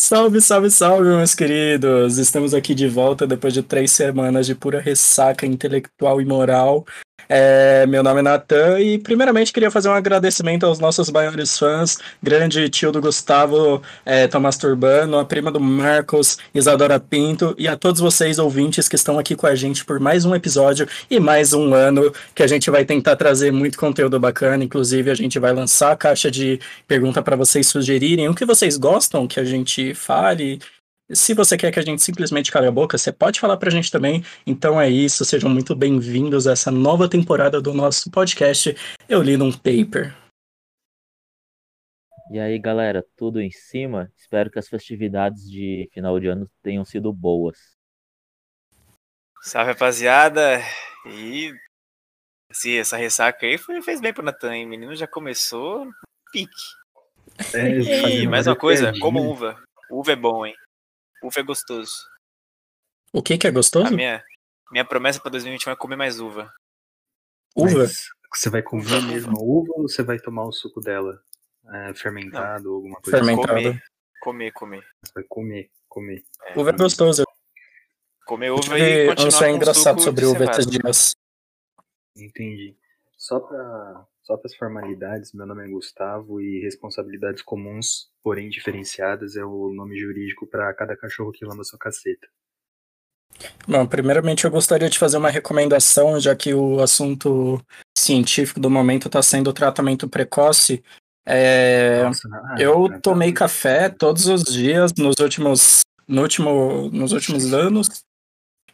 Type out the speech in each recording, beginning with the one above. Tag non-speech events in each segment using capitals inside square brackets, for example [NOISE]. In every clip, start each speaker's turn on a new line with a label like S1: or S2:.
S1: Salve, salve, salve, meus queridos! Estamos aqui de volta depois de três semanas de pura ressaca intelectual e moral. É, meu nome é Natan e, primeiramente, queria fazer um agradecimento aos nossos maiores fãs, grande tio do Gustavo, é, Tomás Turbano, a prima do Marcos, Isadora Pinto e a todos vocês, ouvintes, que estão aqui com a gente por mais um episódio e mais um ano que a gente vai tentar trazer muito conteúdo bacana. Inclusive, a gente vai lançar a caixa de pergunta para vocês sugerirem o que vocês gostam que a gente fale se você quer que a gente simplesmente cale a boca, você pode falar pra gente também. Então é isso, sejam muito bem-vindos a essa nova temporada do nosso podcast Eu Li Num Paper.
S2: E aí, galera, tudo em cima? Espero que as festividades de final de ano tenham sido boas.
S3: Salve, rapaziada! E assim, essa ressaca aí foi, fez bem pro Natan, hein? O menino já começou pique. É, e mais uma coisa, como uva. Uva é bom, hein? Uva é gostoso.
S1: O que que é gostoso? A
S3: minha, minha promessa para 2021 é comer mais uva.
S1: Uva?
S4: Mas você vai comer a mesma uva ou você vai tomar o suco dela? É, fermentado ou alguma coisa
S1: Fermentado.
S3: Comer, comer, comer.
S4: Você vai comer, comer.
S1: É, uva é gostoso.
S3: Comer uva e continuar
S1: Eu
S3: sou
S1: engraçado sobre uva esses dias.
S4: Entendi. Só para só as formalidades, meu nome é Gustavo e responsabilidades comuns, porém diferenciadas, é o nome jurídico para cada cachorro que lama sua caceta.
S1: Bom, primeiramente eu gostaria de fazer uma recomendação, já que o assunto científico do momento está sendo o tratamento precoce. É, Nossa, ah, eu tomei café todos os dias nos últimos, no último, nos últimos anos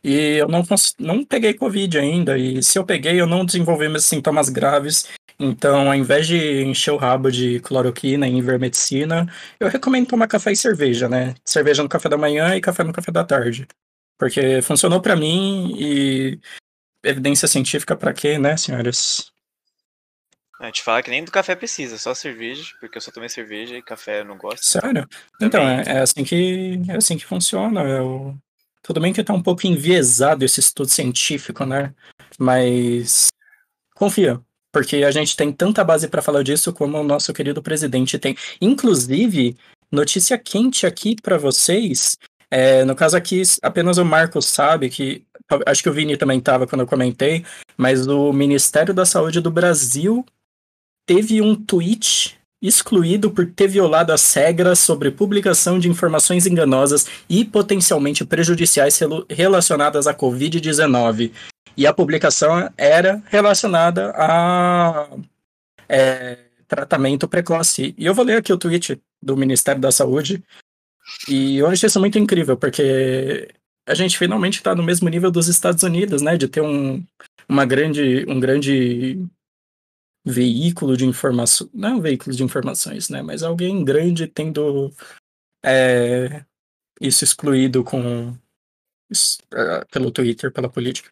S1: e eu não, não peguei Covid ainda. E se eu peguei, eu não desenvolvi meus sintomas graves então, ao invés de encher o rabo de cloroquina e ivermectina, eu recomendo tomar café e cerveja, né? Cerveja no café da manhã e café no café da tarde. Porque funcionou para mim e evidência científica para quê, né, senhoras?
S3: A gente fala que nem do café precisa, só cerveja, porque eu só tomei cerveja e café eu não gosto.
S1: Sério? Então, é, é, assim que é assim que funciona. Eu... Tudo bem que tá um pouco enviesado esse estudo científico, né? Mas confia, porque a gente tem tanta base para falar disso como o nosso querido presidente tem. Inclusive, notícia quente aqui para vocês. É, no caso aqui, apenas o Marcos sabe que. Acho que o Vini também estava quando eu comentei, mas o Ministério da Saúde do Brasil teve um tweet excluído por ter violado as regras sobre publicação de informações enganosas e potencialmente prejudiciais relacionadas à Covid-19. E a publicação era relacionada a é, tratamento precoce. E eu vou ler aqui o tweet do Ministério da Saúde. E eu achei isso muito incrível, porque a gente finalmente está no mesmo nível dos Estados Unidos, né? De ter um, uma grande, um grande veículo de informação. Não é veículo de informações, né? Mas alguém grande tendo é, isso excluído com, é, pelo Twitter, pela política.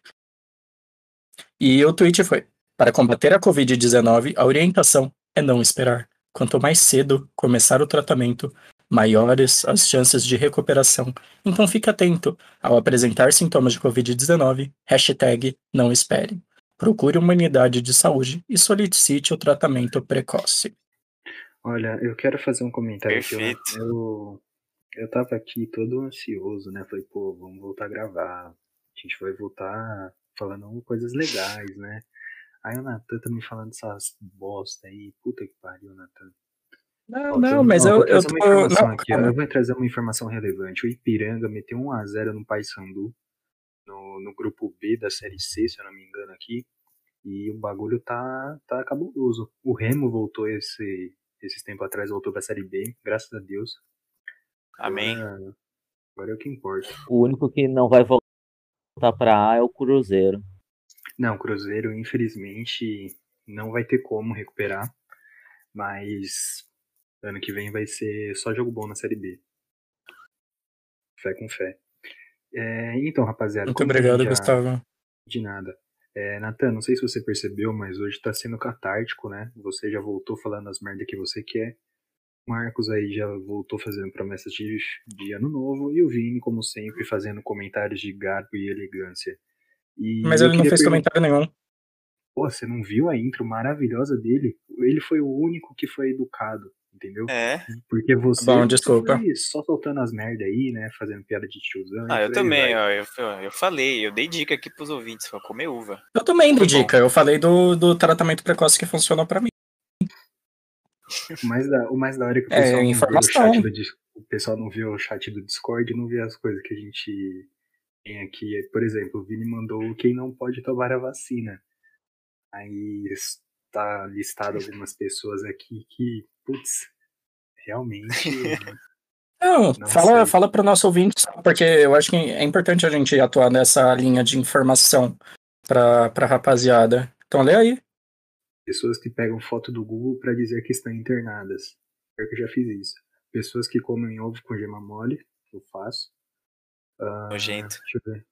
S1: E o tweet foi: Para combater a Covid-19, a orientação é não esperar. Quanto mais cedo começar o tratamento, maiores as chances de recuperação. Então fique atento ao apresentar sintomas de Covid-19, hashtag não espere. Procure uma unidade de saúde e solicite o tratamento precoce.
S4: Olha, eu quero fazer um comentário
S3: Perfeito.
S4: aqui. Eu, eu tava aqui todo ansioso, né? Falei, pô, vamos voltar a gravar. A gente vai voltar falando coisas legais, né? Aí o Natan tá me falando essas bosta aí. Puta que pariu, Natan.
S1: Não, Ó, não, mas eu, eu,
S4: tô... não, aqui, eu vou trazer uma informação relevante. O Ipiranga meteu 1x0 no Paysandu, no, no grupo B da Série C, se eu não me engano aqui. E o bagulho tá, tá cabuloso. O Remo voltou esse, esses tempos atrás, voltou pra Série B, graças a Deus.
S3: Amém.
S4: Agora, agora é o que importa.
S2: O único que não vai voltar voltar para A é o Cruzeiro.
S4: Não, o Cruzeiro, infelizmente, não vai ter como recuperar. Mas ano que vem vai ser só jogo bom na Série B. Fé com fé. É, então, rapaziada.
S1: Muito obrigado, já... Gustavo.
S4: De nada. É, Natan, não sei se você percebeu, mas hoje tá sendo catártico, né? Você já voltou falando as merdas que você quer. Marcos aí já voltou fazendo promessas de, de ano novo e o Vini, como sempre, fazendo comentários de garbo e elegância. E
S1: Mas ele não fez comentário nenhum.
S4: Pô, você não viu a intro maravilhosa dele? Ele foi o único que foi educado entendeu?
S3: É.
S4: Porque você
S1: Bom, desculpa.
S4: foi só soltando as merda aí, né? Fazendo piada de tiozão.
S3: Ah, eu também, ó. Eu, eu, falei, eu dei dica aqui pros ouvintes, pra comer uva.
S1: Eu também dei
S3: bom.
S1: dica. Eu falei do, do tratamento precoce que funcionou pra mim.
S4: O mais da, o mais da hora é que o
S1: É,
S4: pessoal, não viu o, chat do, Dis- o pessoal não viu o chat do Discord não vê as coisas que a gente tem aqui. Por exemplo, o Vini mandou quem não pode tomar a vacina. Aí está listado algumas pessoas aqui que, putz, realmente. [LAUGHS]
S1: Não,
S4: Não
S1: fala,
S4: sei.
S1: fala pro nosso ouvinte, porque eu acho que é importante a gente atuar nessa linha de informação pra, pra rapaziada. Então lê aí.
S4: Pessoas que pegam foto do Google para dizer que estão internadas. Eu que já fiz isso. Pessoas que comem ovo com gema mole, eu faço. Ah,
S3: Nojento.
S4: Deixa eu ver.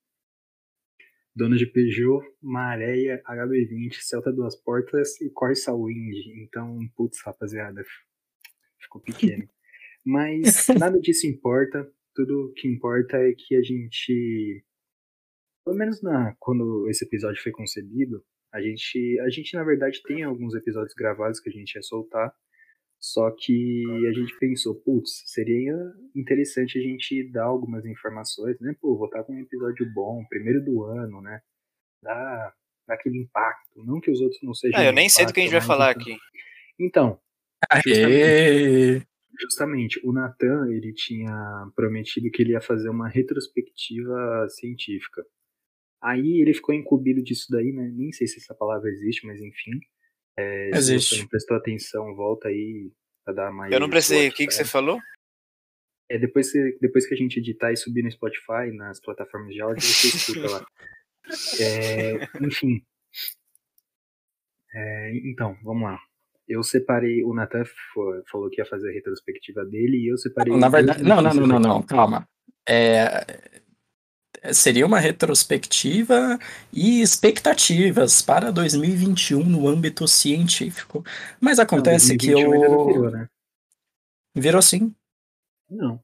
S4: Dona de Peugeot, Maréia, HB20, Celta Duas Portas e Corsa Wind. Então, putz, rapaziada, ficou pequeno. [LAUGHS] Mas nada disso importa. Tudo que importa é que a gente, pelo menos na, quando esse episódio foi concebido, a gente, a gente na verdade tem alguns episódios gravados que a gente ia soltar. Só que a gente pensou, putz, seria interessante a gente dar algumas informações, né? Pô, vou estar com um episódio bom, primeiro do ano, né? Dá, dá aquele impacto. Não que os outros não sejam.
S3: Ah, eu nem sei do que a gente vai falar
S4: mas,
S3: aqui.
S4: Então,
S1: Aê!
S4: justamente, o Natan, ele tinha prometido que ele ia fazer uma retrospectiva científica. Aí ele ficou incumbido disso daí, né? Nem sei se essa palavra existe, mas enfim. É, Se
S1: Existe.
S4: você não prestou atenção, volta aí pra dar mais.
S3: Eu não prestei. O que, que
S4: pra
S3: você falou?
S4: É, depois, que- depois que a gente editar e subir no Spotify, nas plataformas de áudio, você escuta lá. [LAUGHS] É, enfim. É, então, vamos lá. Eu separei, o Nathan fo- falou que ia fazer a retrospectiva dele e eu separei.
S1: Na verdade, não, não, não, não, calma. É, seria uma retrospectiva e expectativas para 2021 no âmbito científico. Mas
S4: Não,
S1: acontece que
S4: 2021 ainda não
S1: eu.
S4: virou, né?
S1: Virou sim.
S4: Não.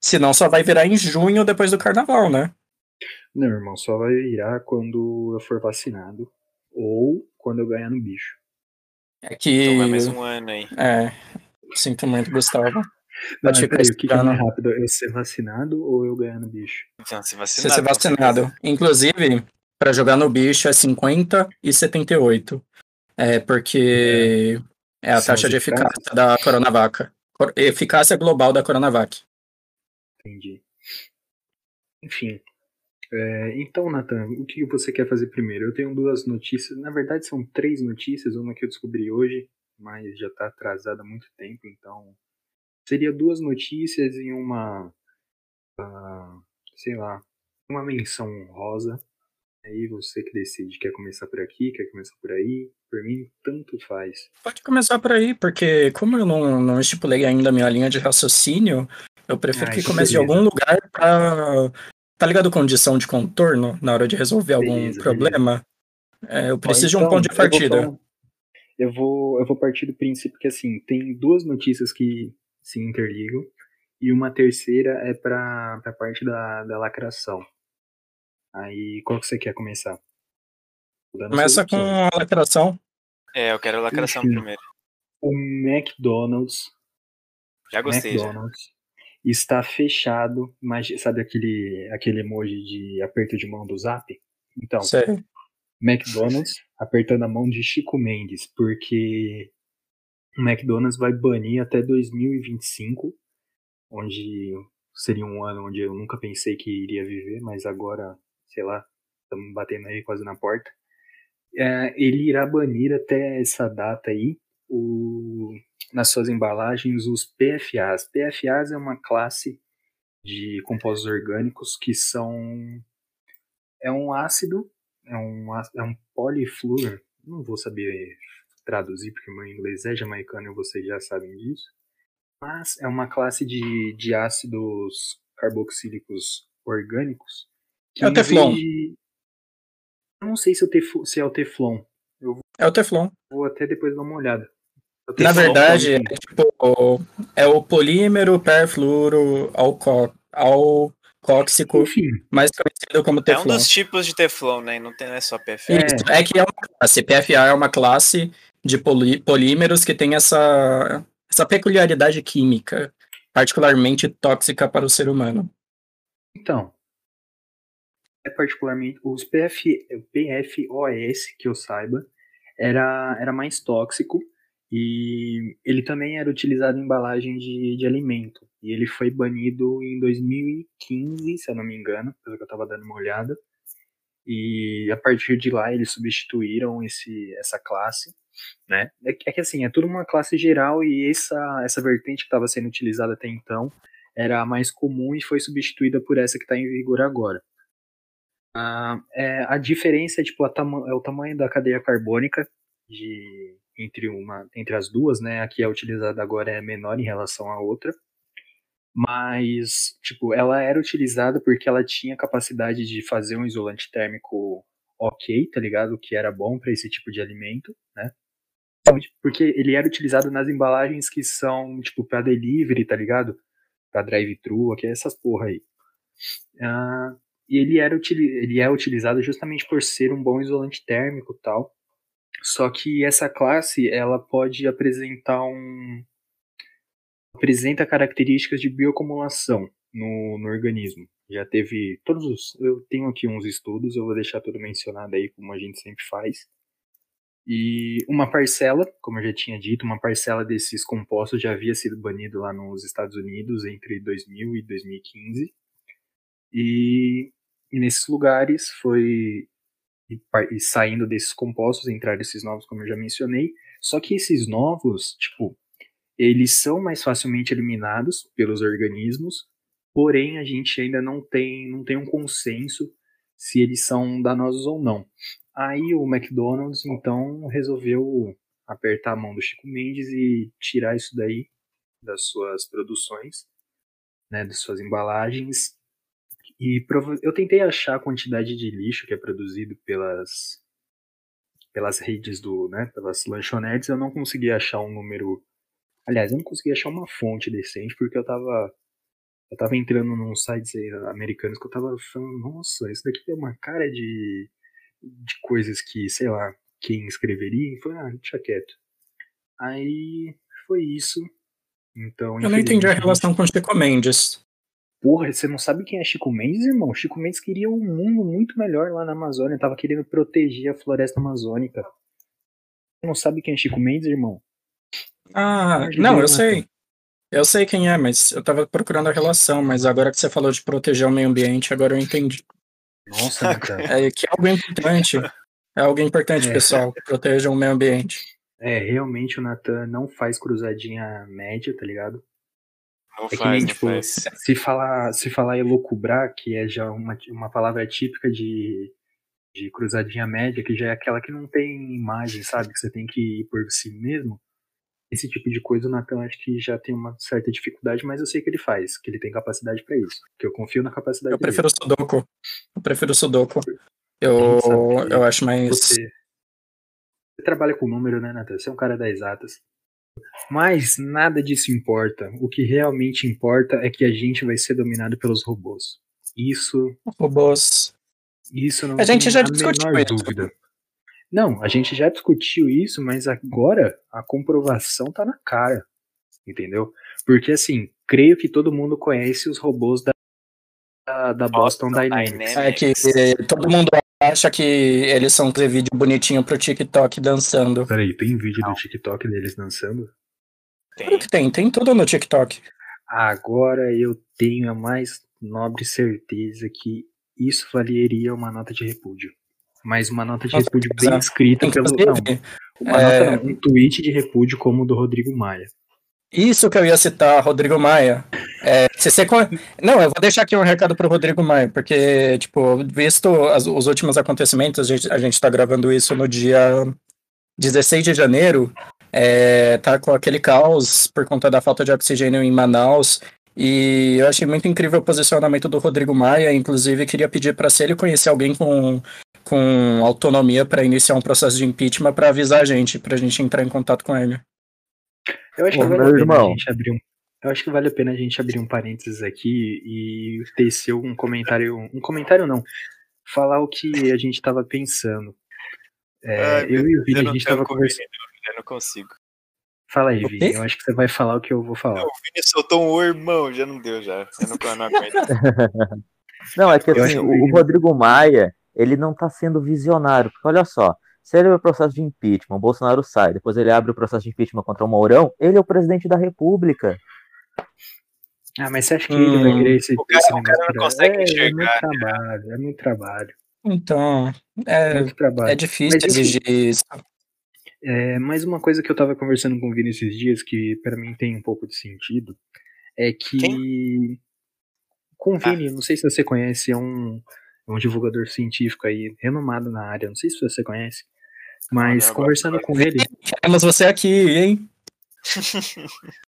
S1: Senão só vai virar em junho depois do carnaval, né?
S4: Não, irmão, só vai virar quando eu for vacinado ou quando eu ganhar no bicho.
S1: É que.
S3: Então vai mais um ano aí.
S1: É. Sinto muito, Gustavo.
S4: Não,
S1: Pode ficar
S4: peraí, o que, que é mais rápido? Eu ser vacinado ou eu ganhar no bicho?
S3: Então, se
S1: Você
S3: vacinado.
S1: ser
S3: com certeza.
S1: vacinado. Inclusive, para jogar no bicho é 50 e 78. É porque é a
S4: São
S1: taxa de eficácia da Coronavac. Cor- Eficácia global da Coronavac.
S4: Entendi. Enfim. É, então, Nathan, o que você quer fazer primeiro? Eu tenho duas notícias. Na verdade, são três notícias. Uma que eu descobri hoje, mas já está atrasada há muito tempo. Então, seria duas notícias e uma. ah, sei lá. Uma menção honrosa. Aí você que decide. Quer começar por aqui? Quer começar por aí? Por mim, tanto faz.
S1: Pode começar por aí, porque como eu não, não estipulei ainda a minha linha de raciocínio, eu prefiro
S4: Ah,
S1: que comece de
S4: beleza.
S1: algum lugar pra. Tá ligado? Condição de contorno na hora de resolver algum
S4: Beleza,
S1: problema. É, eu
S4: Ó,
S1: preciso de um
S4: então,
S1: ponto de partida.
S4: Eu vou, eu vou partir do princípio que assim, tem duas notícias que se interligam e uma terceira é para a parte da, da lacração. Aí, qual que você quer começar?
S1: Começa com a lacração.
S3: É, eu quero a lacração
S4: Enfim.
S3: primeiro.
S4: O McDonald's,
S3: Já gostei, já.
S4: McDonald's está fechado, mas sabe aquele, aquele emoji de aperto de mão do Zap? Então,
S1: Sei.
S4: McDonald's apertando a mão de Chico Mendes, porque o McDonald's vai banir até 2025, onde seria um ano onde eu nunca pensei que iria viver, mas agora, sei lá, estamos batendo aí quase na porta. É, ele irá banir até essa data aí o, nas suas embalagens os PFAs. PFAs é uma classe de compostos orgânicos que são é um ácido é um, é um polifluor, não vou saber traduzir porque meu inglês é jamaicano e vocês já sabem disso, mas é uma classe de, de ácidos carboxílicos orgânicos. que
S1: É o Teflon.
S4: de- Eu não sei se, o tefo- se é o Teflon,
S1: É o Teflon.
S4: vou até depois dar uma olhada. É
S1: Na
S4: Teflon,
S1: verdade, é tipo, o- é o polímero perfluoro alco- alcóxico,
S4: Enfim,
S1: mais conhecido como
S3: É um
S1: Teflon.
S3: dos tipos de Teflon, né? Não, tem, não é só PFA.
S4: É.
S1: Isso, é que é uma classe. PFA é uma classe de polímeros que tem essa, essa peculiaridade química particularmente tóxica para o ser humano?
S4: Então, é particularmente os PF, PFOS que eu saiba era, era mais tóxico e ele também era utilizado em embalagem de, de alimento. E ele foi banido em 2015, se eu não me engano, pelo que eu estava dando uma olhada. E a partir de lá eles substituíram esse, essa classe, né? É, é que assim, é tudo uma classe geral e essa, essa vertente que estava sendo utilizada até então era a mais comum e foi substituída por essa que está em vigor agora. Ah, é, a diferença é, tipo, a é o tamanho da cadeia carbônica de, entre, uma, entre as duas, né? A que é utilizada agora é menor em relação à outra mas tipo ela era utilizada porque ela tinha capacidade de fazer um isolante térmico ok, tá ligado? Que era bom para esse tipo de alimento, né? Tipo, porque ele era utilizado nas embalagens que são tipo para delivery, tá ligado? Para drive-thru, aqui essas porra aí. Uh, e ele era ele é utilizado justamente por ser um bom isolante térmico, tal. Só que essa classe ela pode apresentar um apresenta características de bioacumulação no, no organismo. Já teve todos os. Eu tenho aqui uns estudos, eu vou deixar tudo mencionado aí, como a gente sempre faz. E uma parcela, como eu já tinha dito, uma parcela desses compostos já havia sido banido lá nos Estados Unidos entre 2000 e 2015. E, nesses lugares foi e, e saindo desses compostos entraram esses novos, como eu já mencionei. Só que esses novos, tipo, eles são mais facilmente eliminados pelos organismos, porém a gente ainda não tem, não tem um consenso se eles são danosos ou não. Aí o McDonald's então resolveu apertar a mão do Chico Mendes e tirar isso daí das suas produções, né, das suas embalagens. E eu tentei achar a quantidade de lixo que é produzido pelas pelas redes do, né, pelas lanchonetes, eu não consegui achar um número Aliás, eu não consegui achar uma fonte decente porque eu tava. Eu tava entrando num sites americanos que eu tava falando, nossa, isso daqui é uma cara de, de coisas que, sei lá, quem escreveria. E foi, ah, deixa quieto. Aí foi isso. Então,
S1: eu não entendi a relação com Chico Mendes.
S4: Porra, você não sabe quem é Chico Mendes, irmão? Chico Mendes queria um mundo muito melhor lá na Amazônia, tava querendo proteger a floresta amazônica. Você não sabe quem é Chico Mendes, irmão?
S1: Ah, não, eu sei. Eu sei quem é, mas eu tava procurando a relação, mas agora que você falou de proteger o meio ambiente, agora eu entendi.
S4: Nossa,
S1: É que é algo importante. É algo importante, é. pessoal. Protejam o meio ambiente.
S4: É, realmente o Natan não faz cruzadinha média, tá ligado?
S3: Não é faz, que nem, tipo, faz.
S4: Se falar, se falar elocubrar, que é já uma, uma palavra típica de, de cruzadinha média, que já é aquela que não tem imagem, sabe? Que você tem que ir por si mesmo esse tipo de coisa o Natan acho que já tem uma certa dificuldade, mas eu sei que ele faz, que ele tem capacidade para isso, que eu confio na capacidade
S1: Eu prefiro dele. Sudoku. Eu prefiro Sudoku. Eu, eu acho mais.
S4: Você, você trabalha com número, né, Natan? Você é um cara das exatas. Mas nada disso importa. O que realmente importa é que a gente vai ser dominado pelos robôs. Isso.
S1: Robôs.
S4: Isso não
S1: a gente já discutiu
S4: isso. dúvida. Não, a gente já discutiu isso, mas agora a comprovação tá na cara. Entendeu? Porque assim, creio que todo mundo conhece os robôs da, da, Boston, Boston Dynamics.
S1: É que todo mundo acha que eles são aquele vídeo bonitinho pro TikTok dançando.
S4: Peraí, tem vídeo Não. do TikTok deles dançando?
S1: Tem. Claro que tem, tem tudo no TikTok.
S4: Agora eu tenho a mais nobre certeza que isso valeria uma nota de repúdio mas uma nota de Nossa, repúdio bem escrita pelo. Não, uma é... nota, não, um tweet de repúdio como o do Rodrigo Maia.
S1: Isso que eu ia citar, Rodrigo Maia. É, se você... Não, eu vou deixar aqui um recado para o Rodrigo Maia, porque, tipo, visto as, os últimos acontecimentos, a gente, a gente tá gravando isso no dia 16 de janeiro, é, tá com aquele caos por conta da falta de oxigênio em Manaus, e eu achei muito incrível o posicionamento do Rodrigo Maia, inclusive queria pedir para se ele conhecer alguém com com autonomia para iniciar um processo de impeachment para avisar a gente, para a gente entrar em contato com ele.
S4: Eu acho, Ô, que vale a pena a gente abrir um, eu acho que vale a pena a gente abrir um parênteses aqui e tecer um comentário. Um comentário não. Falar o que a gente estava pensando. É, eu e o Vini, a gente estava conversando.
S3: Eu não consigo.
S4: Fala aí, Vini. Eu acho que você vai falar o que eu vou falar.
S3: O Vini soltou um "Ô, irmão, já não deu já. Eu não, não aguento. [LAUGHS]
S2: Não, é que assim,
S4: que
S2: o,
S4: o
S2: Rodrigo Maia, ele não tá sendo visionário, porque olha só, se ele abre o processo de impeachment, o Bolsonaro sai, depois ele abre o processo de impeachment contra o Mourão, ele é o presidente da República.
S4: Ah, mas você acha que ele vai
S1: Hum.
S4: querer esse,
S3: O cara-
S4: esse
S3: o cara não consegue
S4: é,
S3: enxergar,
S4: É muito trabalho, é muito trabalho.
S1: Então, é,
S4: muito trabalho.
S1: é difícil
S4: Mas,
S1: exigir isso.
S4: É, mais uma coisa que eu tava conversando com o Vini esses dias, que pra mim tem um pouco de sentido, é que. Com o Vini, não sei se você conhece, é um, é um divulgador científico aí, renomado na área, não sei se você conhece, mas
S3: Olha,
S4: conversando
S3: agora-
S4: com ele,
S1: Queremos você aqui, hein? [LAUGHS]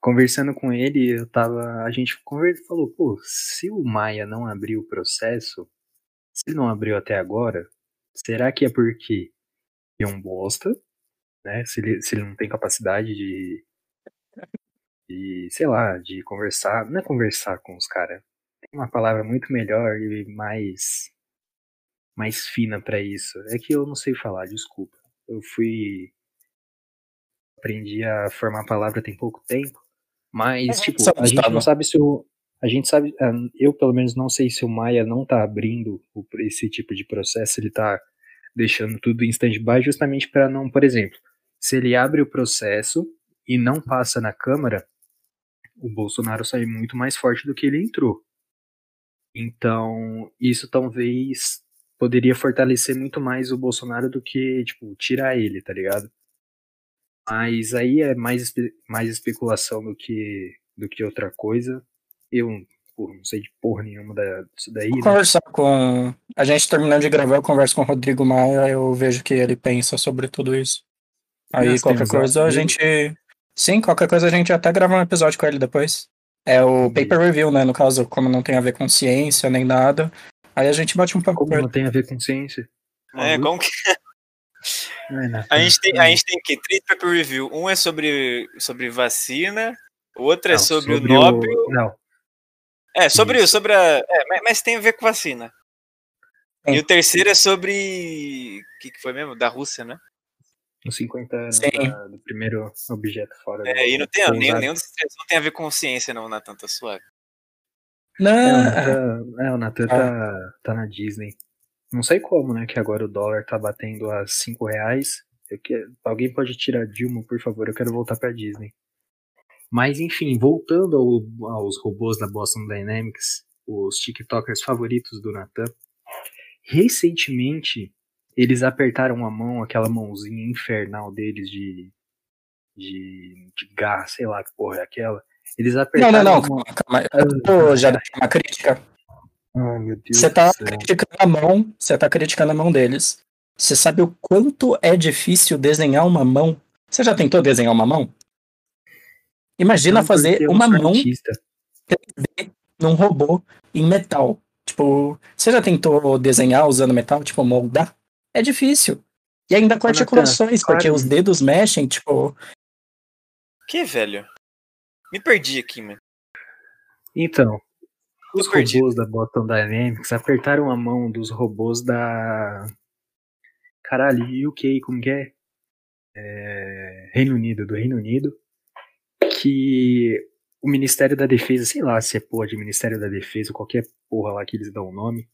S4: conversando com ele, eu tava. A gente falou, pô, se o Maia não abriu o processo, se ele não abriu até agora, será que é porque é um bosta, né? Se ele, se ele não tem capacidade de. de, sei lá, de conversar. Não é conversar com os caras. Uma palavra muito melhor e mais. mais fina pra isso. É que eu não sei falar, desculpa. Eu fui. aprendi a formar a palavra tem pouco tempo. Mas, tipo, a gente
S1: Gustavo.
S4: não sabe se o. A gente sabe. ah, Eu, pelo menos, não sei se o Maia não tá abrindo esse tipo de processo, ele tá deixando tudo em stand-by justamente para não, por exemplo, se ele abre o processo e não passa na Câmara, o Bolsonaro sai muito mais forte do que ele entrou. Então, isso talvez poderia fortalecer muito mais o Bolsonaro do que, tipo, tirar ele, tá ligado? Mas aí é mais, espe- mais especulação do que, do que outra coisa. Eu pô, não sei de porra nenhuma da- disso daí, né?
S1: conversar com. A gente terminando de gravar, eu converso com o Rodrigo Maia, eu vejo o que ele pensa sobre tudo isso. Aí
S4: Nós
S1: qualquer coisa a gente. Sim, qualquer coisa a gente até grava um episódio com ele depois. É o paper review, né? No caso, como não tem a ver com ciência nem nada. Aí a gente bate um papo
S4: Como não tem a ver com ciência?
S3: É, como que.
S4: Não é nada.
S3: A gente tem, a gente tem que três paper review. Um é sobre, sobre vacina, o outro é
S4: Não,
S3: sobre, o Nobel.
S4: Não,
S3: É, sobre,
S4: Isso.
S3: sobre a. É, mas, mas tem a ver com vacina.
S1: Sim.
S3: E o terceiro é sobre. O que, que foi mesmo? Da Rússia, né?
S4: Os 50 anos
S1: Sim.
S4: da- do primeiro objeto fora do-
S3: É, e não tem, nenhum, nenhum desses três não tem a ver com ciência, não, Natan, tá suave.
S4: É,
S1: Não,
S4: Natan, é, o Natan tá, tá na Disney. Não sei como, né? Que agora o dólar tá batendo a 5 reais. Eu que- alguém pode tirar Dilma, por favor? Eu quero voltar pra Disney. Mas enfim, voltando ao- aos robôs da Boston Dynamics, os TikTokers favoritos do Natan. Recentemente, eles apertaram a mão, aquela mãozinha infernal deles de. de, de garra, sei lá que porra é aquela. Eles
S1: não,
S4: apertaram
S1: não, não.
S4: a mão.
S1: Calma. Ô, já uma [LAUGHS] crítica.
S4: Ai, meu Deus
S1: Você tá criticando a mão, você tá criticando a mão deles. Você sabe o quanto é difícil desenhar uma mão? Você já tentou desenhar uma mão? Imagina
S4: Não,
S1: fazer
S4: eu
S1: uma mão
S4: artista.
S1: num robô em metal. Tipo, você já tentou desenhar usando metal, tipo, moldar? É difícil. E ainda com
S4: Nathan,
S1: articulações, porque os dedos mexem, tipo.
S3: Que, velho? Me perdi aqui, mano.
S4: Então, os
S3: Tô perdido.
S4: robôs da Boston Dynamics apertaram a mão dos robôs da. Caralho, UK, como que é? É, Reino Unido, do Reino Unido. Que o Ministério da Defesa, sei lá se é porra de Ministério da Defesa, qualquer porra lá que eles dão o nome.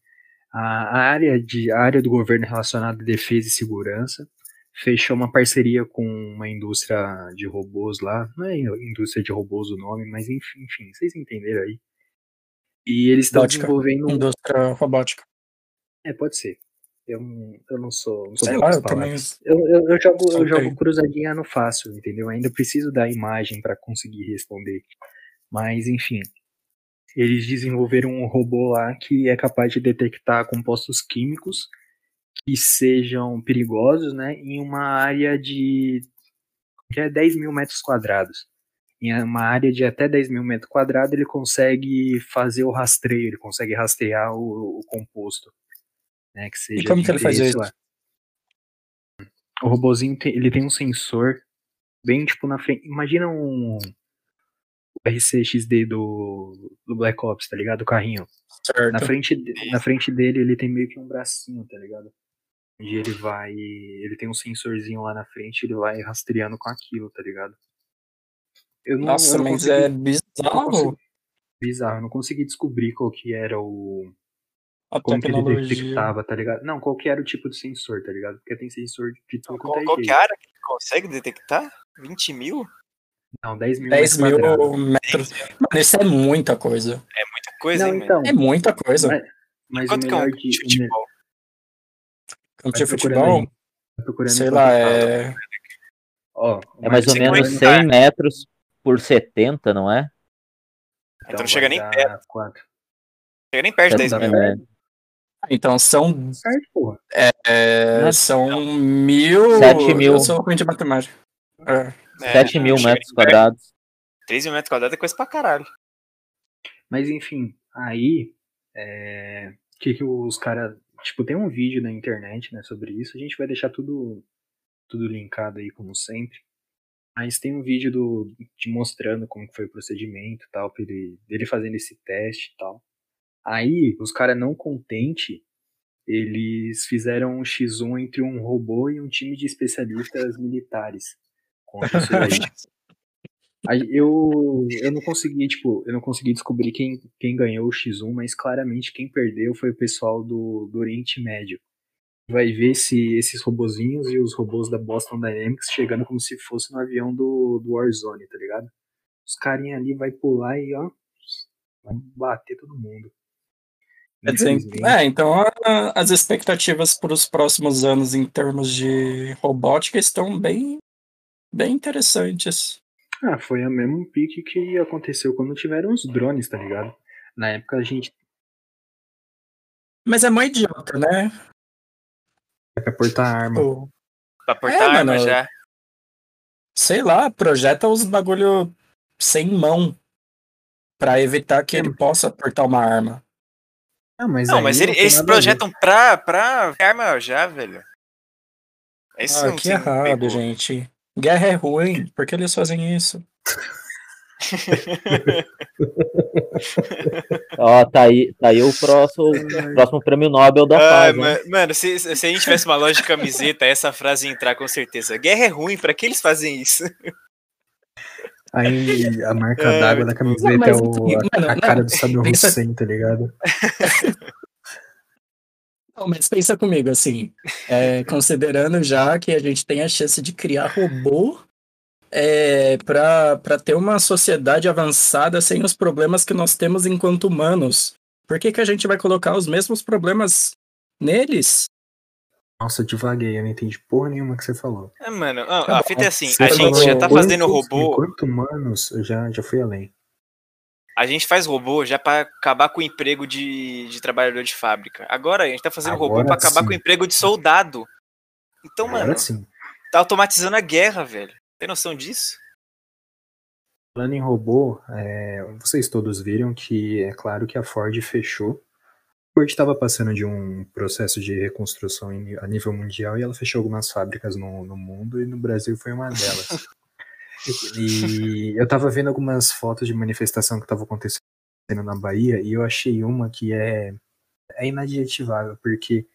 S4: A, área, de, a área do governo relacionada à defesa e segurança fechou uma parceria com uma indústria de robôs lá. Não é indústria de robôs o nome, mas enfim, enfim vocês entenderam aí. E eles estão desenvolvendo.
S1: Indústria robótica.
S4: É, pode ser. Eu não, eu não sou. Não sou
S1: Sei lá, eu também.
S4: Eu, eu, eu jogo, eu jogo cruzadinha no fácil, entendeu? Ainda preciso da imagem para conseguir responder. Mas, enfim. Eles desenvolveram um robô lá que é capaz de detectar compostos químicos que sejam perigosos, né? Em uma área de. que é 10 mil metros quadrados. Em uma área de até 10 mil metros quadrados, ele consegue fazer o rastreio, ele consegue rastrear o, o composto. Né, que seja
S1: como
S4: de
S1: que ele faz isso?
S4: lá. O robozinho tem, ele tem um sensor bem tipo na frente. Imagina um RCXD do, do Black Ops, tá ligado? O carrinho.
S1: Certo.
S4: Na frente, na frente dele ele tem meio que um bracinho, tá ligado? onde ele vai. Ele tem um sensorzinho lá na frente, ele vai rastreando com aquilo, tá ligado? Eu não,
S1: Nossa, mas
S4: consegui-
S1: é bizarro
S4: consegui- bizarro, eu não consegui descobrir qual que era o.
S1: a
S4: Como que ele
S1: tecnologia.
S4: detectava, tá ligado? Não, qual que era o tipo de sensor, tá ligado? Porque tem sensor de tudo quanto é
S3: qual que área que ele consegue detectar? 20 mil?
S4: Não, 10 mil
S1: 10
S4: metros
S1: mil
S4: quadrados.
S1: metros. Mano, isso é muita coisa.
S3: É muita coisa,
S4: Não,
S3: hein,
S4: então?
S1: É muita coisa.
S4: Mas- mas o
S3: Quanto que é um campo
S4: de.
S3: futebol?
S1: Campo de futebol, sei lá, é.
S4: Ó,
S2: É mais ou menos
S3: conhece-
S2: 100 metros por 70, não é?
S3: Então não chega nem perto.
S4: Quatro.
S3: Chega nem perto de 10
S2: Dá
S3: mil.
S2: perto.
S1: Então são,
S4: Certo, porra.
S1: é,
S2: Mas-
S1: são mil.
S2: Sete mil.
S1: Eu sou ruim de matemática. É.
S3: É,
S2: 7 mil
S3: não chega
S2: metros
S3: perto.
S2: quadrados.
S3: 3 mil metros quadrados é coisa pra caralho.
S4: Mas enfim, aí. É... Que que os caras. Tipo, tem um vídeo na internet, né, sobre isso. A gente vai deixar tudo. Tudo linkado aí, como sempre. Mas tem um vídeo do, te mostrando como foi o procedimento e tal, ele, dele fazendo esse teste e tal. Aí, os caras não contente, eles fizeram um X1 entre um robô e um time de especialistas militares. Contra. [LAUGHS] Aí eu, eu não consegui, tipo, eu não consegui descobrir quem, quem ganhou o X1, mas claramente quem perdeu foi o pessoal do, do Oriente Médio. Vai ver se esses robozinhos e os robôs da Boston Dynamics chegando como se fosse no avião do, do Warzone, tá ligado? Os carinha ali vai pular e ó, vai bater todo mundo. Infelizmente.
S1: é, então a- as expectativas para os próximos anos em termos de robótica estão bem, bem interessantes.
S4: Ah, foi o mesmo pique que aconteceu quando tiveram os drones, tá ligado? Na época a gente
S1: Mas é mó idiota, né?
S4: ia pra portar arma.
S1: Pô,
S3: Pra portar
S1: É,
S3: arma
S1: mano,
S3: já.
S1: sei lá, projeta os bagulho sem mão para evitar que
S4: É.
S1: ele possa portar uma arma.
S4: Ah, mas
S3: Não, mas
S4: não
S3: ele-
S4: tem
S3: eles projetam pra, pra arma já, velho. Isso
S1: Ah,
S3: não
S1: que errado,
S3: pegou.
S1: gente. Guerra é ruim, por que eles fazem isso?
S2: Ó, tá aí, tá aí o próximo, próximo prêmio Nobel da
S3: Ah,
S2: paz.
S3: mano, se, se a gente tivesse uma loja de camiseta, essa frase ia entrar com certeza. Guerra é ruim, pra que eles fazem isso?
S4: Aí a marca
S3: É,
S4: d'água da camiseta
S1: Não, mas,
S4: é o, a,
S1: mano,
S4: a
S1: não,
S4: cara do Saddam Hussein, tá ligado? [LAUGHS]
S1: Não, mas pensa comigo, assim, é, [LAUGHS] considerando já que a gente tem a chance de criar robô é, para ter uma sociedade avançada sem os problemas que nós temos enquanto humanos, por que, que a gente vai colocar os mesmos problemas neles?
S4: Nossa, eu devaguei, eu não entendi porra nenhuma que você falou.
S3: É, mano,
S1: Tá
S3: a
S1: bom.
S3: fita é assim,
S1: Você
S3: a gente já tá fazendo robô,
S4: Enquanto humanos, eu já, já fui além.
S3: A gente faz robô já pra acabar com o emprego de, de trabalhador de fábrica. Agora a gente tá fazendo robô
S4: Agora
S3: pra acabar
S4: sim.
S3: com o emprego de soldado. Então,
S4: Agora
S3: mano,
S4: sim.
S3: tá automatizando a guerra, velho. Tem noção disso?
S4: Falando em robô, é, vocês todos viram que é claro que a Ford fechou. A Ford estava passando de um processo de reconstrução a nível mundial e ela fechou algumas fábricas no, no mundo e no Brasil foi uma delas. [LAUGHS] e eu tava vendo algumas fotos de manifestação que estavam acontecendo na Bahia e eu achei uma que é, é inadjetivável, porque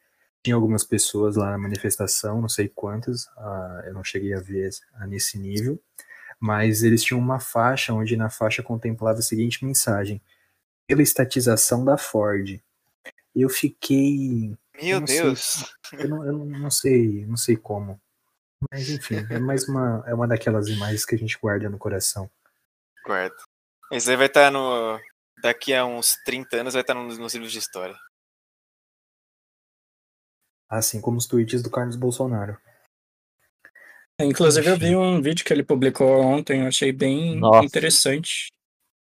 S4: tinha algumas pessoas lá na manifestação, não sei quantas, ah, eu não cheguei a ver ah, nesse nível, mas eles tinham uma faixa onde na faixa contemplava a seguinte mensagem: pela estatização da Ford. Eu fiquei,
S3: Meu
S4: sei.
S3: Deus.
S4: eu não, eu não sei, não sei como. Mas enfim, é mais uma, é uma daquelas imagens que a gente guarda no coração.
S3: Guarda. Isso aí vai estar no. Daqui a uns 30 anos vai estar nos, nos livros de história.
S4: Assim como os tweets do Carlos Bolsonaro.
S1: Inclusive, eu vi um vídeo que ele publicou ontem, eu achei bem
S2: Nossa.
S1: interessante.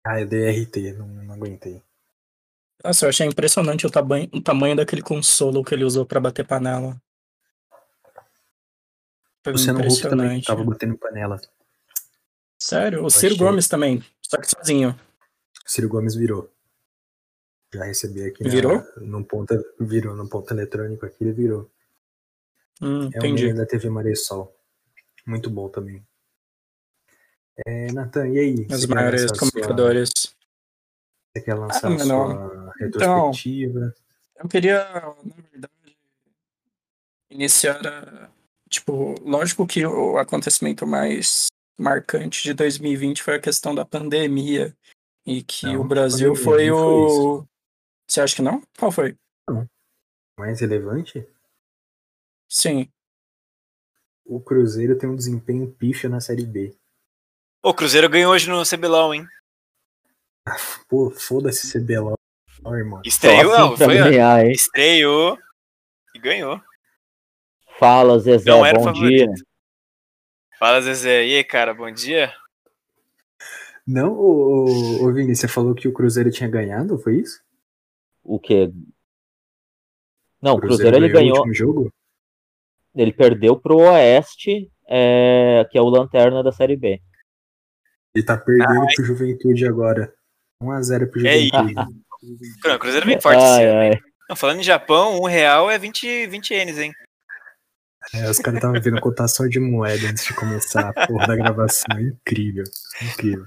S4: Ah, eu dei RT, não, não aguentei.
S1: Nossa, eu achei impressionante o tamanho, o tamanho daquele consolo que ele usou pra bater panela. Foi
S4: Luciano Huck também tava batendo panela.
S1: Sério, o Ciro
S4: achei.
S1: Gomes também, só que sozinho.
S4: Ciro Gomes virou. Já recebi aqui na-
S1: Virou?
S4: num ponto, virou, num ponto eletrônico aqui, ele virou.
S1: Hum,
S4: É o
S1: entendi.
S4: meme da TV Maressol. Muito bom também. É, Nathan, e aí?
S1: Os
S4: quer
S1: maiores
S4: lançar sua-
S1: comunicadores.
S4: Você quer lançar
S1: Ah,
S4: a sua retrospectiva?
S1: Eu queria, na verdade, iniciara. Tipo, lógico que o acontecimento mais marcante de 2020 foi a questão da pandemia. E que
S4: Não,
S1: o Brasil foi
S4: não foi
S1: o. Você acha que não? Qual foi?
S4: Mais relevante?
S1: Sim.
S4: O Cruzeiro tem um desempenho pífio na Série B.
S3: O Cruzeiro ganhou hoje no CBLOL, hein? [LAUGHS]
S4: Pô, foda-se CBLOL, irmão.
S3: Estreou, não, foi, estreou e ganhou.
S2: Fala, Zezé,
S3: Não era o
S2: bom dia.
S3: favorito. Fala, Zezé. E aí, cara, bom dia?
S4: Não, ô, ô, Vini, você falou que o Cruzeiro tinha ganhado, foi isso?
S2: O quê? Não, o Cruzeiro ele
S4: o
S2: ganhou,
S4: último jogo?
S2: ele perdeu pro Oeste, é, que é o Lanterna da Série B.
S4: Ele tá perdendo pro Juventude agora. 1x0 pro
S3: É
S4: Juventude.
S3: Não, o Cruzeiro vem forte esse
S2: Ai,
S3: ano,
S2: ai.
S3: Não, falando em Japão, um real é 20, 20 ienes, hein?
S4: É, os caras estavam vendo cotação de moeda antes de começar a porra da gravação. Incrível. Incrível.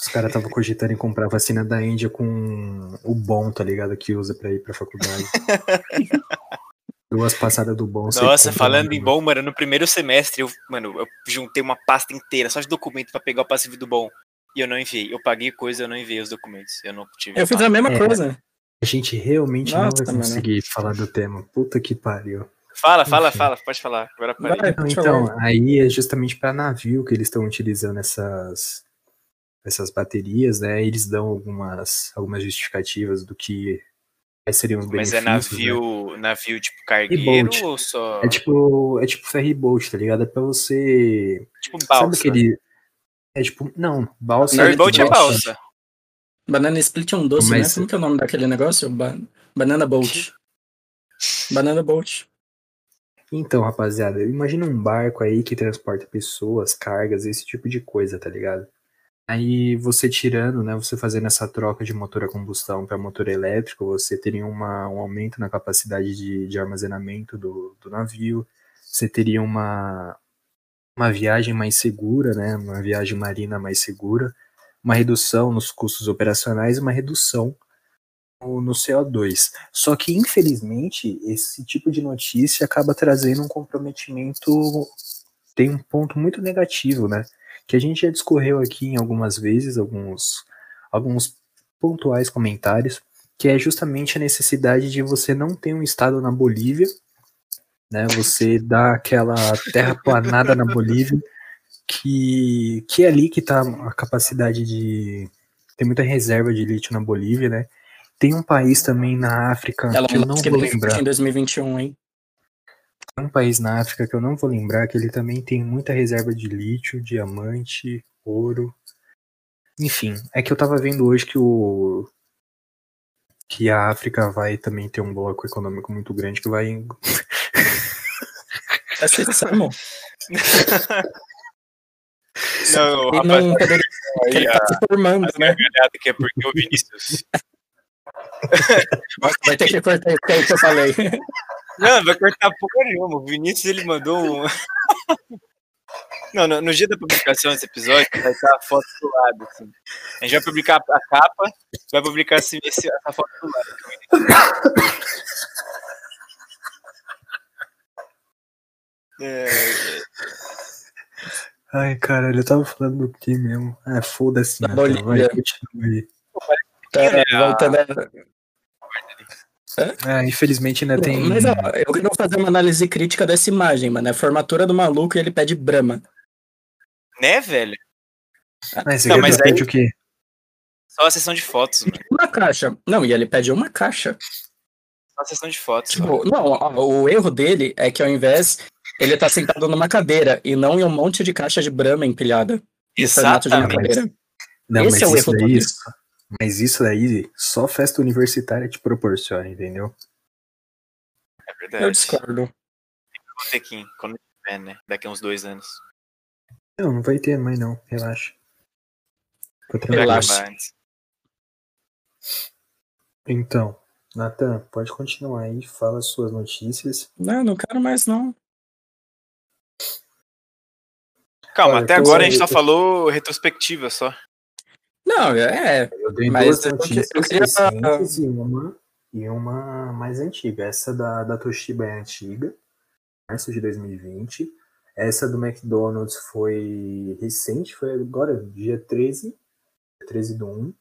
S4: Os caras estavam cogitando em comprar vacina da Índia com o bom, tá ligado? Que usa pra ir pra faculdade. Duas passadas do bom.
S3: Nossa,
S4: compra
S3: falando em bom, mano, no primeiro semestre, eu, mano, eu juntei uma pasta inteira só de documento pra pegar o passivo do bom. E eu não enviei. Eu paguei coisa, eu não enviei os documentos. Eu não tive.
S1: Eu fiz a mesma
S4: É.
S1: coisa.
S4: A gente realmente não
S1: Nossa,
S4: vai
S1: mano.
S4: conseguir falar do tema. Puta que pariu.
S3: Fala, fala,
S4: Enfim.
S3: fala, pode falar. Agora parei.
S4: Não,
S1: pode
S4: então,
S1: falar.
S4: aí é justamente para navio que eles estão utilizando essas essas baterias, né? Eles dão algumas algumas justificativas do que quais seriam os
S3: Mas
S4: benefícios.
S3: é
S4: né?
S3: navio, navio tipo cargueiro ou só
S4: É tipo, é tipo ferry boat, tá ligado? É pra você.
S3: tipo
S4: Sabe
S3: balsa?
S4: aquele. É tipo. Não, balsa.
S1: Ferry
S3: é
S1: boat.
S3: balsa.
S1: Banana Split é um doce,
S4: Mas-
S1: né? Como que é o nome daquele negócio? Ba- Banana Boat. Banana Boat.
S4: Então, rapaziada, imagina um barco aí que transporta pessoas, cargas, esse tipo de coisa, tá ligado? Aí você tirando, né, você fazendo essa troca de motor a combustão para motor elétrico, você teria uma, um aumento na capacidade de, de armazenamento do, do navio, você teria uma, uma viagem mais segura, né, uma viagem marina mais segura, uma redução nos custos operacionais e uma redução no, no CO2. Só que, infelizmente, esse tipo de notícia acaba trazendo um comprometimento. Tem um ponto muito negativo, né? Que a gente já discorreu aqui em algumas vezes, alguns, alguns pontuais comentários, que é justamente a necessidade de você não ter um estado na Bolívia, né? Você dá aquela terraplanada na Bolívia, que, que é ali que está a capacidade de. Tem muita reserva de lítio na Bolívia, né? Tem um país também na África
S1: Ela
S4: que eu não
S1: que
S4: vou
S1: ele tem
S4: lembrar.
S1: em 2021, hein?
S4: Tem um país na África que eu não vou lembrar, que ele também tem muita reserva de lítio, diamante, ouro. Enfim, é que eu tava vendo hoje que o. que a África vai também ter um bloco econômico muito grande que vai. [LAUGHS]
S3: Não,
S1: E
S3: rapaz,
S1: não poderia. que ele
S3: aí,
S1: tá se formando, né?
S3: que é porque o Vinícius.
S1: Vai ter que cortar isso aí que eu falei.
S3: Não, vai cortar porra nenhuma. O Vinícius ele mandou um. Não, no, no dia da publicação desse episódio, vai estar a foto do lado. Assim. A gente vai publicar a capa, vai publicar esse, esse- essa foto do lado. Vinícius- É,
S4: Ai, caralho, eu tava falando do que mesmo? Ah, foda-se,
S1: Da
S4: Natan, vai,
S1: Bolívia.
S4: continua aí.
S1: Tá, voltando a-
S4: Ah, infelizmente ainda tem.
S1: Mas ó, eu quero fazer uma análise crítica dessa imagem, mano. É formatura do maluco e ele pede Brahma.
S3: né, velho?
S4: Mas você
S3: Não, mas aí-
S4: pede o quê?
S3: Só a sessão de fotos, mano.
S1: Uma caixa. Não, e ele pede uma caixa.
S3: Só a sessão de fotos.
S1: Tipo, não, ó, o erro dele é que ao invés ele tá sentado numa cadeira e não em um monte de caixa de Brahma empilhada. Formato de uma
S3: Exatamente.
S1: cadeira.
S4: Não,
S1: Esse
S4: mas
S1: é o
S4: isso
S1: erro
S4: daí,
S1: todo.
S4: Mas isso daí só festa universitária te proporciona, entendeu?
S3: É
S1: Eu
S3: verdade.
S1: discordo.
S3: Vou ter que ir, quando tiver, né? Daqui a uns dois anos.
S4: Não, não vai ter mais não, relaxa.
S1: Relaxa.
S4: Então, Natan, pode continuar aí, fala as suas notícias.
S1: Não, não quero mais, não.
S3: Calma,
S4: Olha,
S3: até
S4: eu
S3: agora a gente só
S4: eu
S3: falou retrospectiva só.
S1: Não, é.
S4: Eu dei
S1: Mas
S4: duas notícias
S1: eu queria-
S4: recentes e uma, e uma mais antiga. Essa da, da Toshiba é antiga, março de 2020. Essa do McDonald's foi recente, foi agora, dia 13, 13 do 1.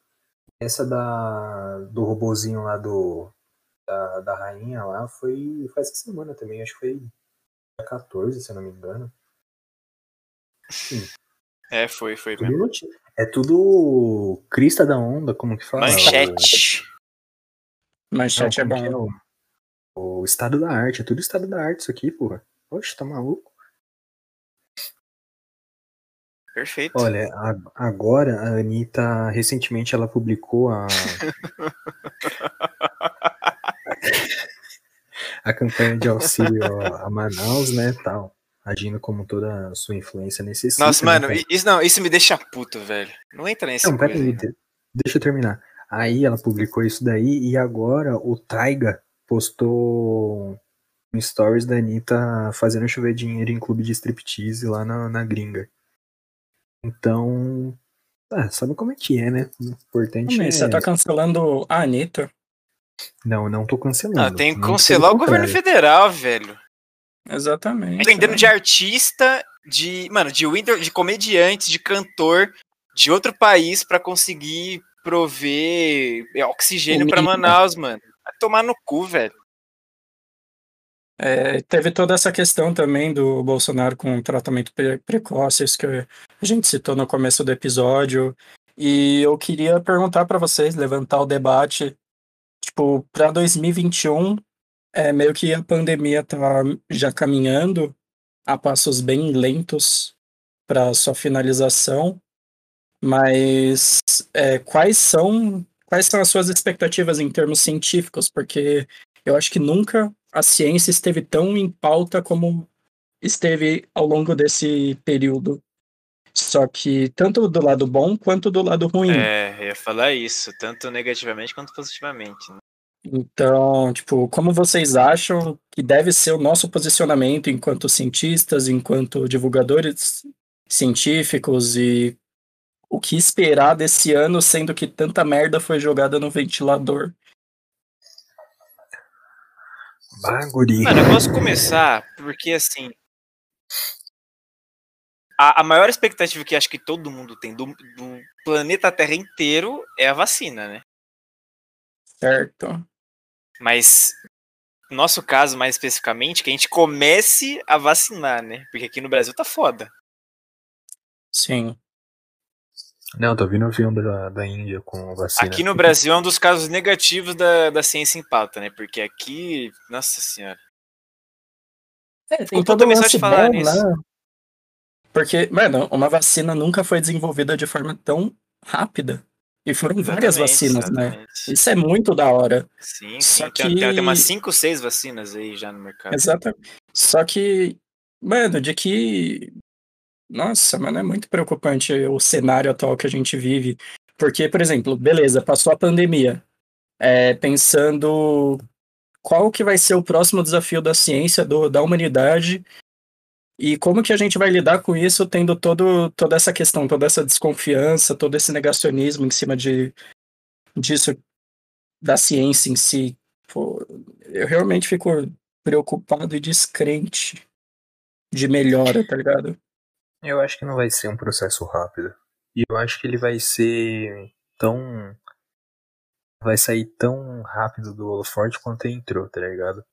S4: Essa da, do robozinho lá do, da, da rainha lá foi, foi essa semana também, acho que foi dia 14, se eu não me engano.
S3: Sim. É, foi, foi
S4: mesmo. É tudo crista da onda, como que fala?
S3: Manchete.
S1: Manchete é bom. É
S4: o, o estado da arte, é tudo estado da arte isso aqui, porra. Poxa, tá maluco?
S3: Perfeito.
S4: Olha, a, agora a Anitta, recentemente ela publicou a. [LAUGHS] a campanha de auxílio a Manaus, né, tal. Agindo como toda a sua influência necessita.
S3: Nossa, né, mano, isso, não, isso me deixa puto, velho. Não entra nesse Não,
S4: peraí, deixa eu terminar. Aí ela publicou isso daí e agora o Taiga postou um stories da Anitta fazendo chover dinheiro em clube de striptease lá na, na gringa. Então, ah, sabe como é que é, né? O importante
S1: Mas, é... Você tá cancelando a Anitta?
S4: Não, não tô cancelando. Ah,
S3: tem que cancelar o governo federal, velho.
S1: Exatamente.
S3: Dependendo é. de artista, de, mano, de winter, de comediante, de cantor de outro país para conseguir prover oxigênio para Manaus, mano. Vai tomar no cu, velho.
S1: É, teve toda essa questão também do Bolsonaro com tratamento pre precoce, isso que a gente citou no começo do episódio. E eu queria perguntar para vocês, levantar o debate, tipo, para 2021, é meio que a pandemia tá já caminhando a passos bem lentos para sua finalização, mas é, quais são quais são as suas expectativas em termos científicos? Porque eu acho que nunca a ciência esteve tão em pauta como esteve ao longo desse período. Só que tanto do lado bom quanto do lado ruim.
S3: É, eu ia falar isso, tanto negativamente quanto positivamente. Né?
S1: Então, tipo, como vocês acham que deve ser o nosso posicionamento enquanto cientistas, enquanto divulgadores científicos e o que esperar desse ano, sendo que tanta merda foi jogada no ventilador?
S4: Bagulho.
S3: Mano, eu posso começar porque assim. A, a, maior expectativa que acho que todo mundo tem do, do planeta Terra inteiro é a vacina, né?
S1: Certo.
S3: Mas no nosso caso, mais especificamente, que a gente comece a vacinar, né? Porque aqui no Brasil tá foda.
S1: Sim.
S4: Não, tô vindo o avião da, da Índia com vacina.
S3: Aqui no Brasil é um dos casos negativos da, da ciência em pauta, né? Porque aqui, nossa senhora.
S1: É, tem toda a mensagem de falar bom, nisso. Né? Porque, mano, uma vacina nunca foi desenvolvida de forma tão rápida. E foram exatamente, várias vacinas, né? exatamente. né? Isso é muito da hora.
S3: Sim, Só sim. Que... Tem, tem umas 5, 6 vacinas aí já no mercado.
S1: Exatamente. Só que, mano, de que nossa, mano, é muito preocupante o cenário atual que a gente vive. Porque, por exemplo, beleza, passou a pandemia. É, pensando qual que vai ser o próximo desafio da ciência, do, da humanidade, e como que a gente vai lidar com isso, tendo todo, toda essa questão, toda essa desconfiança, todo esse negacionismo em cima de, disso, da ciência em si. Pô, eu realmente fico preocupado e descrente de melhora, tá ligado?
S4: Eu acho que não vai ser um processo rápido. E eu acho que ele vai ser tão. Vai sair tão rápido do holoforte quanto entrou, tá ligado?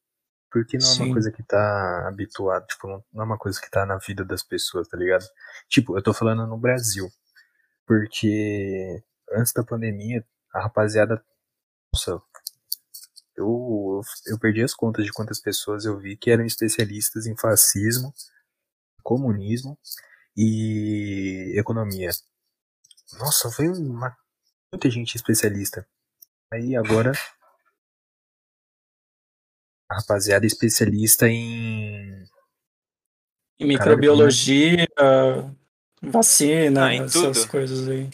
S4: Porque não é uma Sim. coisa que tá habituado, tipo, não é uma coisa que tá na vida das pessoas, tá ligado? Tipo, eu tô falando no Brasil. Porque antes da pandemia, a rapaziada. Nossa, eu, eu perdi as contas de quantas pessoas eu vi que eram especialistas em fascismo, comunismo e economia. Nossa, foi uma, muita gente especialista. Aí agora a rapaziada é especialista em
S1: em microbiologia, vacina, ah, essas tudo. coisas aí.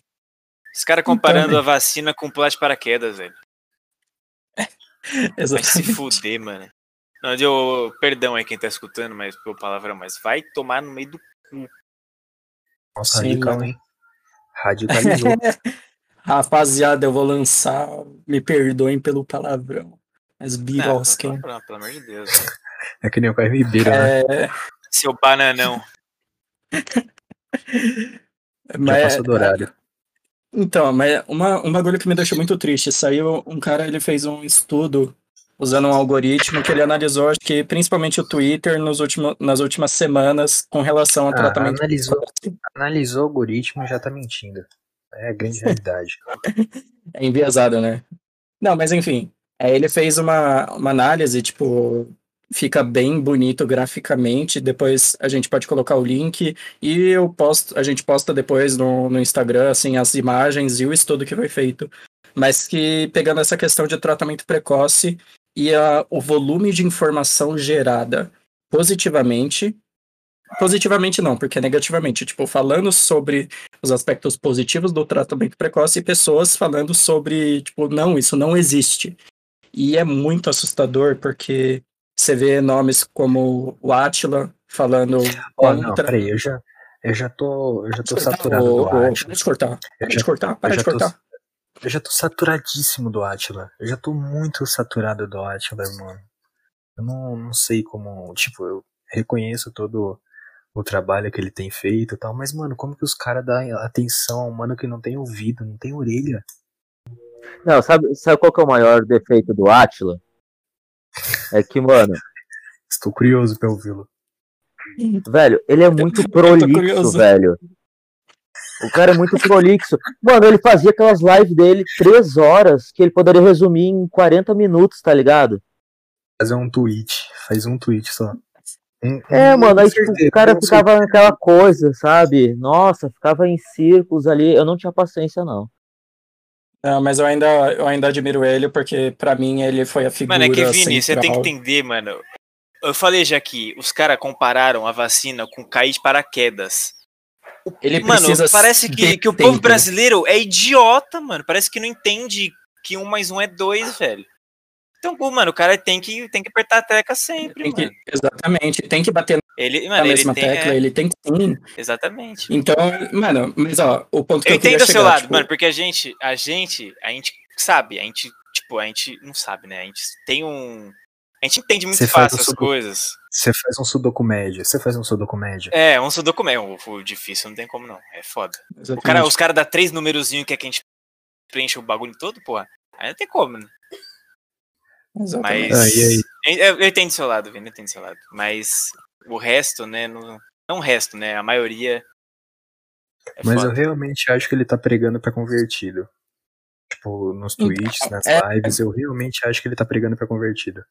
S3: Os caras comparando então, a vacina com plástico paraquedas, velho.
S1: Exatamente. Vai
S3: se fuder, mano. Não, eu, perdão aí quem tá escutando, mas pelo palavrão, mas vai tomar no meio do cu.
S4: Nossa, Sim, radical, hein? Radicalizou. [LAUGHS]
S1: Rapaziada, eu vou lançar. Me perdoem pelo palavrão. Mas Birosken.
S3: Pelo amor de Deus.
S4: É que nem o Caio Ribeiro, né?
S1: É,
S3: Seu bananão. [LAUGHS]
S4: Já
S1: mas,
S4: passou do horário.
S1: então, mas uma, um bagulho que me deixou muito triste. Saiu um cara, ele fez um estudo usando um algoritmo que ele analisou, acho que principalmente o Twitter nos último, nas últimas semanas com relação ao
S4: Ah,
S1: tratamento.
S4: analisou, analisou o algoritmo e já tá mentindo. É a grande realidade. [LAUGHS]
S1: É enviesado, né? Não, mas enfim. É, ele fez uma, uma análise, tipo, fica bem bonito graficamente. Depois a gente pode colocar o link e eu posto, a gente posta depois no, no Instagram, assim, as imagens e o estudo que foi feito. Mas que pegando essa questão de tratamento precoce e a, o volume de informação gerada positivamente. Positivamente não, porque é negativamente. Tipo, falando sobre os aspectos positivos do tratamento precoce e pessoas falando sobre, tipo, não, isso não existe. E é muito assustador porque você vê nomes como o Atila falando
S4: não,
S1: contra.
S4: peraí, eu já, eu já tô, eu já tô
S1: Cortar,
S4: saturado do
S1: ô,
S4: Atila.
S1: Para de cortar,
S4: Eu
S1: para
S4: já-
S1: de cortar, para
S4: eu
S1: de
S4: já tô-
S1: cortar.
S4: Eu já tô saturadíssimo do Atila. Eu já tô muito saturado do Atila, mano. Eu não, não sei como. Tipo, eu reconheço todo o trabalho que ele tem feito e tal, mas, mano, como que os caras dão atenção a um mano que não tem ouvido, não tem orelha?
S2: Não, sabe, sabe qual que é o maior defeito do Atila? É que, mano,
S4: Estou curioso pra ouvi-lo.
S2: velho, ele é muito prolixo, velho. O cara é muito prolixo. Mano, ele fazia aquelas lives dele três horas que ele poderia resumir em 40 minutos, tá ligado?
S4: Fazer um tweet. Faz um tweet só. Um-
S2: É,
S4: um-
S2: mano, aí tipo,
S4: certeza,
S2: o cara ficava naquela coisa, sabe? Nossa, ficava em círculos ali. Eu não tinha paciência, não.
S1: Não, mas eu ainda, eu ainda admiro ele, porque pra mim ele foi a figura
S3: Mano, é que, Vini, você tem que entender, mano. Eu falei já que os caras compararam a vacina com cair de paraquedas.
S1: Ele
S3: Mano,
S1: precisa
S3: parece que, que o povo brasileiro é idiota, mano. Parece que não entende que um mais um é dois, velho. Então, pô, mano, o cara tem que, tem que apertar a tecla sempre,
S1: Tem que-
S3: mano.
S1: exatamente, tem que bater
S3: Ele,
S1: na
S3: mano, ele
S1: mesma
S3: tem,
S1: tecla,
S3: é,
S1: ele tem que sim.
S3: Exatamente.
S1: Então, mano, mas ó, o ponto que eu,
S3: Eu
S1: queria
S3: entendo o seu lado,
S1: tipo,
S3: mano, porque a gente, a gente, a gente sabe, a gente, tipo, a gente não sabe, né? A gente tem um. A gente entende muito fácil
S4: o
S3: as coisas.
S4: Você faz um sudoku médio. Você faz um sudoku médio.
S3: É, um sudoku o, o difícil não tem como não. É foda. O cara, os caras dão três numerozinhos que, é que a gente preenche o bagulho todo, porra. Aí não tem como, né?
S1: Exatamente.
S3: Mas.
S4: Ah, e aí?
S3: Eu, eu entendo do seu lado, Vini, eu entendo do seu lado. Mas o resto, né? Não, não o resto, né? A maioria. É
S4: Mas eu
S3: foda.
S4: realmente acho que ele tá pregando pra convertido. Tipo, nos tweets, nas
S1: é-
S4: lives, eu realmente acho que ele tá pregando pra convertido.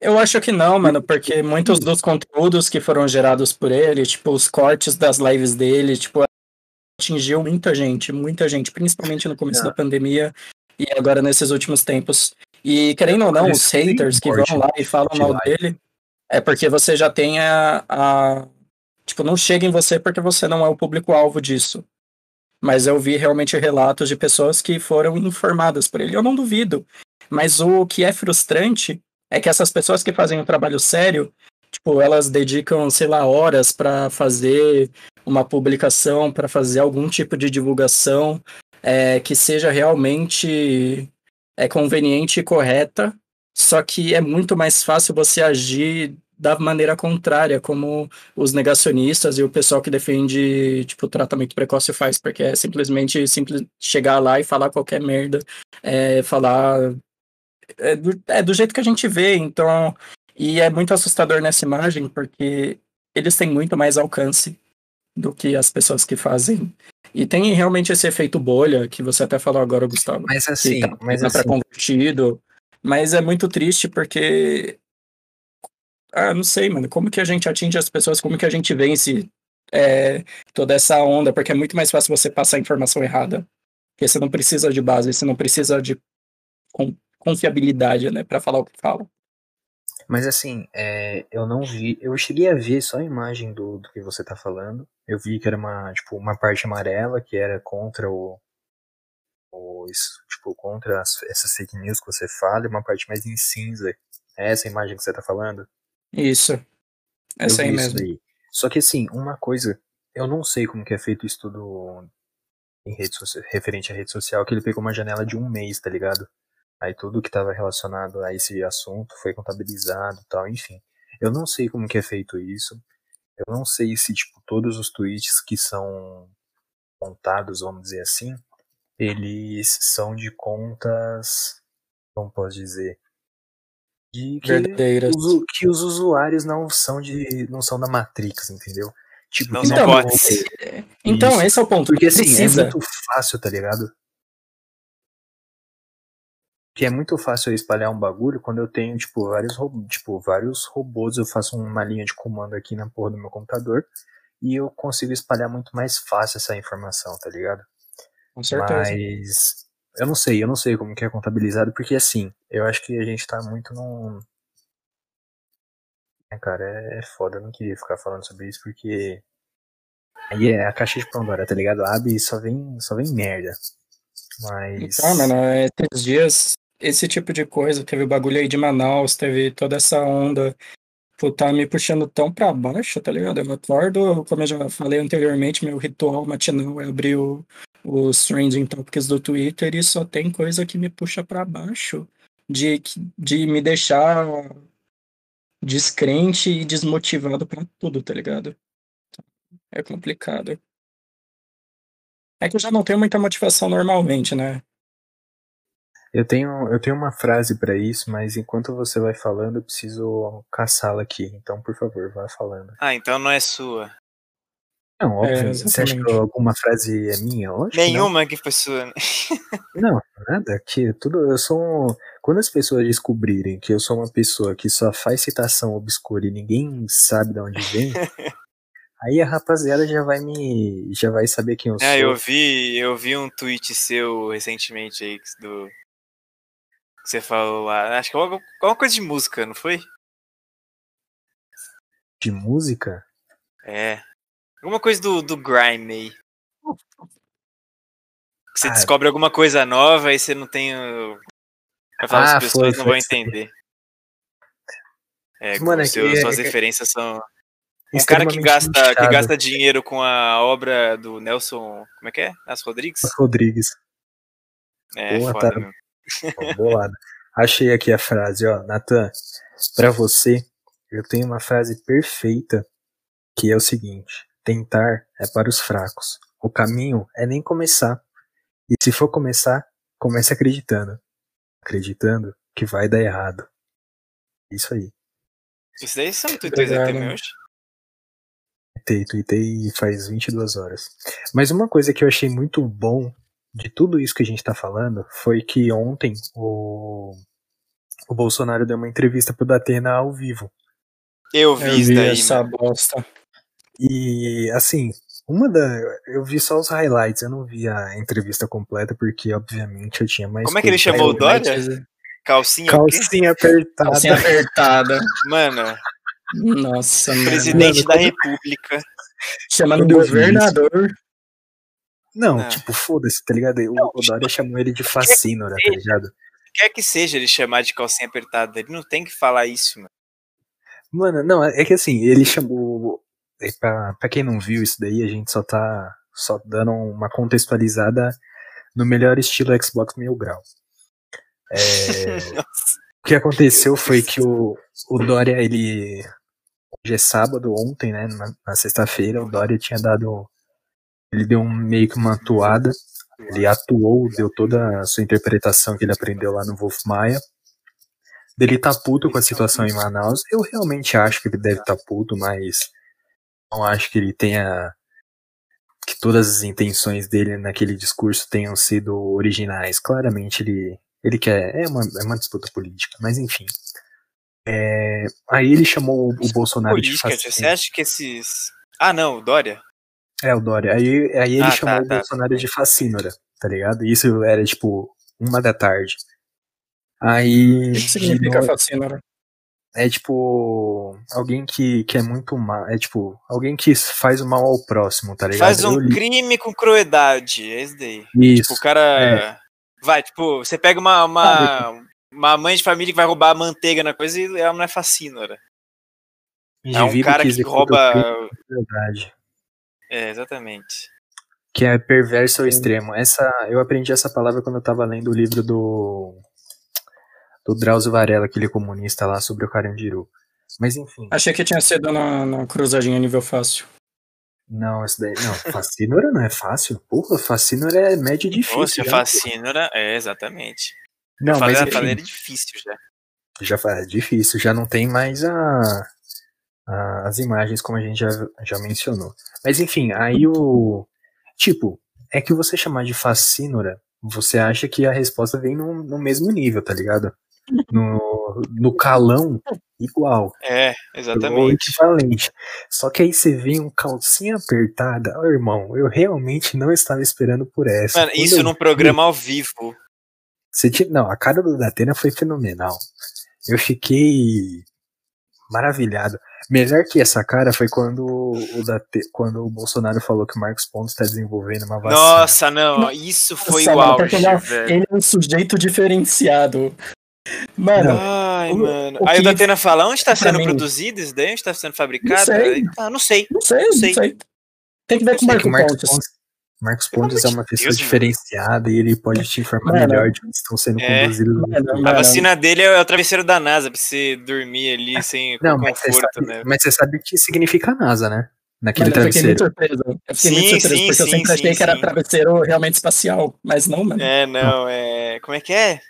S1: Eu acho que não, mano, porque muitos dos conteúdos que foram gerados por ele, tipo, os cortes das lives dele, tipo, atingiu muita gente, muita gente, principalmente no começo
S4: Ah.
S1: da pandemia e agora nesses últimos tempos. E querendo ou não, os haters que vão lá e falam mal dele, é porque você já tem a, a- Tipo, não chega em você porque você não é o público-alvo disso. Mas eu vi realmente relatos de pessoas que foram informadas por ele. Eu não duvido. Mas o que é frustrante é que essas pessoas que fazem um trabalho sério, tipo, elas dedicam, sei lá, horas para fazer uma publicação, para fazer algum tipo de divulgação é, que seja realmente é, conveniente e correta. Só que é muito mais fácil você agir da maneira contrária, como os negacionistas e o pessoal que defende, tipo, tratamento precoce faz, porque é simplesmente simples chegar lá e falar qualquer merda, é, falar é do, é do jeito que a gente vê, então, e é muito assustador nessa imagem, porque eles têm muito mais alcance do que as pessoas que fazem. E tem realmente esse efeito bolha, que você até falou agora, Gustavo
S4: Mas assim,
S1: tá,
S4: mas
S1: tá pra
S4: assim,
S1: convertido. Mas é muito triste porque. Ah, não sei, mano. Como que a gente atinge as pessoas? Como que a gente vence é, toda essa onda? Porque é muito mais fácil você passar a informação errada. Porque você não precisa de base, você não precisa de con- confiabilidade, né, pra falar o que fala.
S4: Mas assim, é, eu não vi, eu cheguei a ver só a imagem do, do que você tá falando. Eu vi que era uma, tipo, uma parte amarela que era contra o, o isso, tipo, contra as- essas fake news que você fala, e uma parte mais em cinza. É essa imagem que você tá falando?
S1: Isso. Essa
S4: eu
S1: aí mesmo.
S4: daí. Só que assim, uma coisa, eu não sei como que é feito o estudo em rede social, referente à rede social, que ele pegou uma janela de um mês, tá ligado? Aí tudo que estava relacionado a esse assunto foi contabilizado tal, enfim. Eu não sei como que é feito isso. Eu não sei se, tipo, todos os tweets que são contados, vamos dizer assim, eles são de contas, como posso dizer, de que,
S1: Verdadeiras.
S4: os, que os usuários não são de não são da Matrix, entendeu? Tipo,
S3: Não são
S1: Então,
S4: não-
S3: bots.
S1: Então, esse é o ponto.
S4: Porque assim,
S1: precisa.
S4: é muito fácil, tá ligado? Que é muito fácil eu espalhar um bagulho quando eu tenho, tipo, vários, tipo, vários robôs, eu faço uma linha de comando aqui na porra do meu computador e eu consigo espalhar muito mais fácil essa informação, tá ligado?
S1: Com certeza.
S4: Mas eu não sei, eu não sei como que é contabilizado, porque assim, eu acho que a gente tá muito num. É, cara, é, é foda, eu não queria ficar falando sobre isso porque. Aí é a caixa de Pandora, tá ligado? Abre e só vem, só vem merda. Mas.
S1: Então, mano, esses dias, esse tipo de coisa, teve o bagulho aí de Manaus, teve toda essa onda, pô, tá me puxando tão pra baixo, tá ligado? Eu acordo, como eu já falei anteriormente, meu ritual matinal é abrir o, os trending topics do Twitter e só tem coisa que me puxa pra baixo, de, de me deixar descrente e desmotivado pra tudo, tá ligado? É complicado. É que eu já não tenho muita motivação normalmente, né?
S4: Eu tenho, eu tenho uma frase pra isso, mas enquanto você vai falando, eu preciso caçá-la aqui. Então, por favor, vá falando.
S3: Ah, então não é sua.
S4: Não, óbvio.
S1: É,
S4: você acha que alguma frase é minha? Lógico que não.
S3: Nenhuma que foi sua. né? [LAUGHS]
S4: Não, nada. Que tudo. Eu sou um. Quando as pessoas descobrirem que eu sou uma pessoa que só faz citação obscura e ninguém sabe de onde vem, [LAUGHS] aí a rapaziada já vai me. já vai saber quem eu sou.
S3: Ah, eu vi, eu vi um tweet seu recentemente aí do. Que você falou lá. Acho que é alguma alguma coisa de música, não foi?
S4: De música?
S3: É. Alguma coisa do, do Grime aí. Que Você
S4: Ah.
S3: descobre alguma coisa nova e você não tem. o- Vai falar,
S4: Ah,
S3: as pessoas
S4: foi,
S3: não
S4: foi
S3: vão entender. É,
S4: Mano, é que é-
S3: suas
S4: é-
S3: referências são. Um cara que gasta, que gasta dinheiro com a obra do Nelson. Como é que é? Nelson Rodrigues?
S4: Rodrigues.
S3: É,
S4: Porra,
S3: foda
S4: tá- bolado. Achei aqui a frase, ó. Natan, pra você, eu tenho uma frase perfeita que é o seguinte: tentar é para os fracos. O caminho é nem começar. E se for começar, comece acreditando. Acreditando que vai dar errado. Isso aí.
S3: Isso daí são tweets também hoje.
S4: Tuitei, tuitei faz 22 horas. Mas uma coisa que eu achei muito bom de tudo isso que a gente tá falando foi que ontem o, o Bolsonaro deu uma entrevista pro Datena ao vivo.
S3: Eu vi
S1: Eu
S3: isso
S1: vi
S3: daí,
S1: essa
S3: mano.
S1: bosta.
S4: E assim, uma da. Eu vi só os highlights, eu não vi a entrevista completa, porque obviamente eu tinha mais.
S3: Como é que ele chamou o. Dória? Calcinha?
S4: Calcinha apertada.
S1: Calcinha apertada.
S3: Mano,
S1: Nossa, mano.
S3: presidente
S4: Mano,
S3: da República.
S1: Chamando do
S4: não. Não, tipo, foda-se, tá ligado? O, o Dória chamou ele de fascínora, tá ligado?
S3: Quer que seja ele chamar de calcinha apertada, ele não tem que falar isso, mano.
S4: Mano, não, é que assim, ele chamou. Pra, pra quem não viu isso daí, a gente só tá só dando uma contextualizada no melhor estilo Xbox Mil Grau. É, [LAUGHS] o que aconteceu foi que o, o Dória, ele. Hoje é sábado, ontem, né? Na, na sexta-feira, o Dória tinha dado. Ele deu um, meio que uma atuada. Ele atuou, deu toda a sua interpretação que ele aprendeu lá no Wolf Maia. Dele tá puto com a situação em Manaus. Eu realmente acho que ele deve estar tá puto, mas não acho que ele tenha. que todas as intenções dele naquele discurso tenham sido originais. Claramente ele, ele quer. É uma, é uma disputa política, mas enfim. É, aí ele chamou o, Bolsonaro
S3: Política,
S4: de
S3: você
S4: fascínio.
S3: acha que esses. Ah, não, o Dória.
S4: É, o Dória. Aí, aí ele
S3: Ah,
S4: chamou
S3: tá,
S4: o
S3: tá.
S4: Bolsonaro de fascínora, tá ligado? Isso era tipo uma da tarde. Aí.
S1: O que significa
S4: no-
S1: fascínora?
S4: É tipo. Alguém que, que é muito mal. É tipo. Alguém que faz o mal ao próximo, tá ligado?
S3: Faz um crime com crueldade. É esse daí.
S4: Isso.
S3: Tipo, o cara. Vai, tipo, você pega uma, uma, uma mãe de família que vai roubar manteiga na coisa e ela não é fascínora. É um cara que
S4: o
S3: rouba.
S4: crime.
S3: É, exatamente.
S4: Que é perverso ao extremo. Essa, eu aprendi essa palavra quando eu tava lendo o livro do. do Drauzio Varela, aquele comunista lá sobre o Carandiru. Mas enfim.
S1: Achei que tinha sido na, na cruzadinha nível fácil.
S4: Não, essa daí. Não, Facínora não é fácil. Porra, Facínora é média difícil.
S3: Nossa,
S4: já.
S3: Facínora, é, exatamente.
S4: Não,
S3: Fazer
S4: mas
S3: a
S4: enfim,
S3: fazer é difícil já.
S4: já fa- é difícil, já não tem mais a- as imagens como a gente já, já mencionou. Mas enfim, aí o. Tipo, é que você chamar de Facínora, você acha que a resposta vem no, no mesmo nível, tá ligado? No, no calão, igual.
S3: É,
S4: Ou
S3: exatamente.
S4: equivalente. Só que aí você vê um calcinha apertada. Ô, irmão, eu realmente não estava esperando por essa.
S3: Mano,
S4: Quando
S3: isso
S4: eu
S3: num programa ao vivo.
S4: Você tinha... Não, a cara do Datena foi fenomenal. Eu fiquei maravilhado. Melhor que essa cara foi quando o, Date... quando o Bolsonaro falou que o Marcos Pontes está desenvolvendo uma vacina.
S3: Nossa, não, isso foi
S1: Nossa,
S3: o auge,
S1: porque ele é, ele é um sujeito diferenciado. Mano,
S3: Ai,
S1: o-
S3: mano.
S1: o
S3: Aí o Datena fala, onde tá
S1: pra
S3: sendo
S1: mim-
S3: produzido isso daí? Onde tá sendo fabricado?
S1: Não sei.
S3: Ah, não sei.
S1: não sei, não
S3: sei.
S1: sei. Tem que ver com o
S4: que
S1: Marco
S4: o Marcos
S1: Pontes.
S4: Pontes, Marcos Pontes é uma
S3: de
S4: pessoa
S3: Deus, mano.
S4: diferenciada e ele pode te informar
S1: Mano.
S4: melhor de onde estão sendo
S3: É.
S4: conduzidos. os
S1: Mano.
S3: A
S1: mano.
S3: vacina dele é o travesseiro da NASA, pra você dormir ali [LAUGHS] sem
S4: Não,
S3: com
S4: mas você,
S3: conforto,
S4: sabe,
S3: né?
S4: mas você sabe o que significa NASA, né? Naquele
S1: Mano, eu fiquei muito
S4: travesseiro.
S1: surpreso. Eu fiquei
S3: Sim,
S1: muito surpreso,
S3: sim,
S1: porque eu
S3: sim,
S1: sempre achei
S3: sim,
S1: que era travesseiro realmente espacial. Mas não, mano.
S3: É, não, é. Como é que é?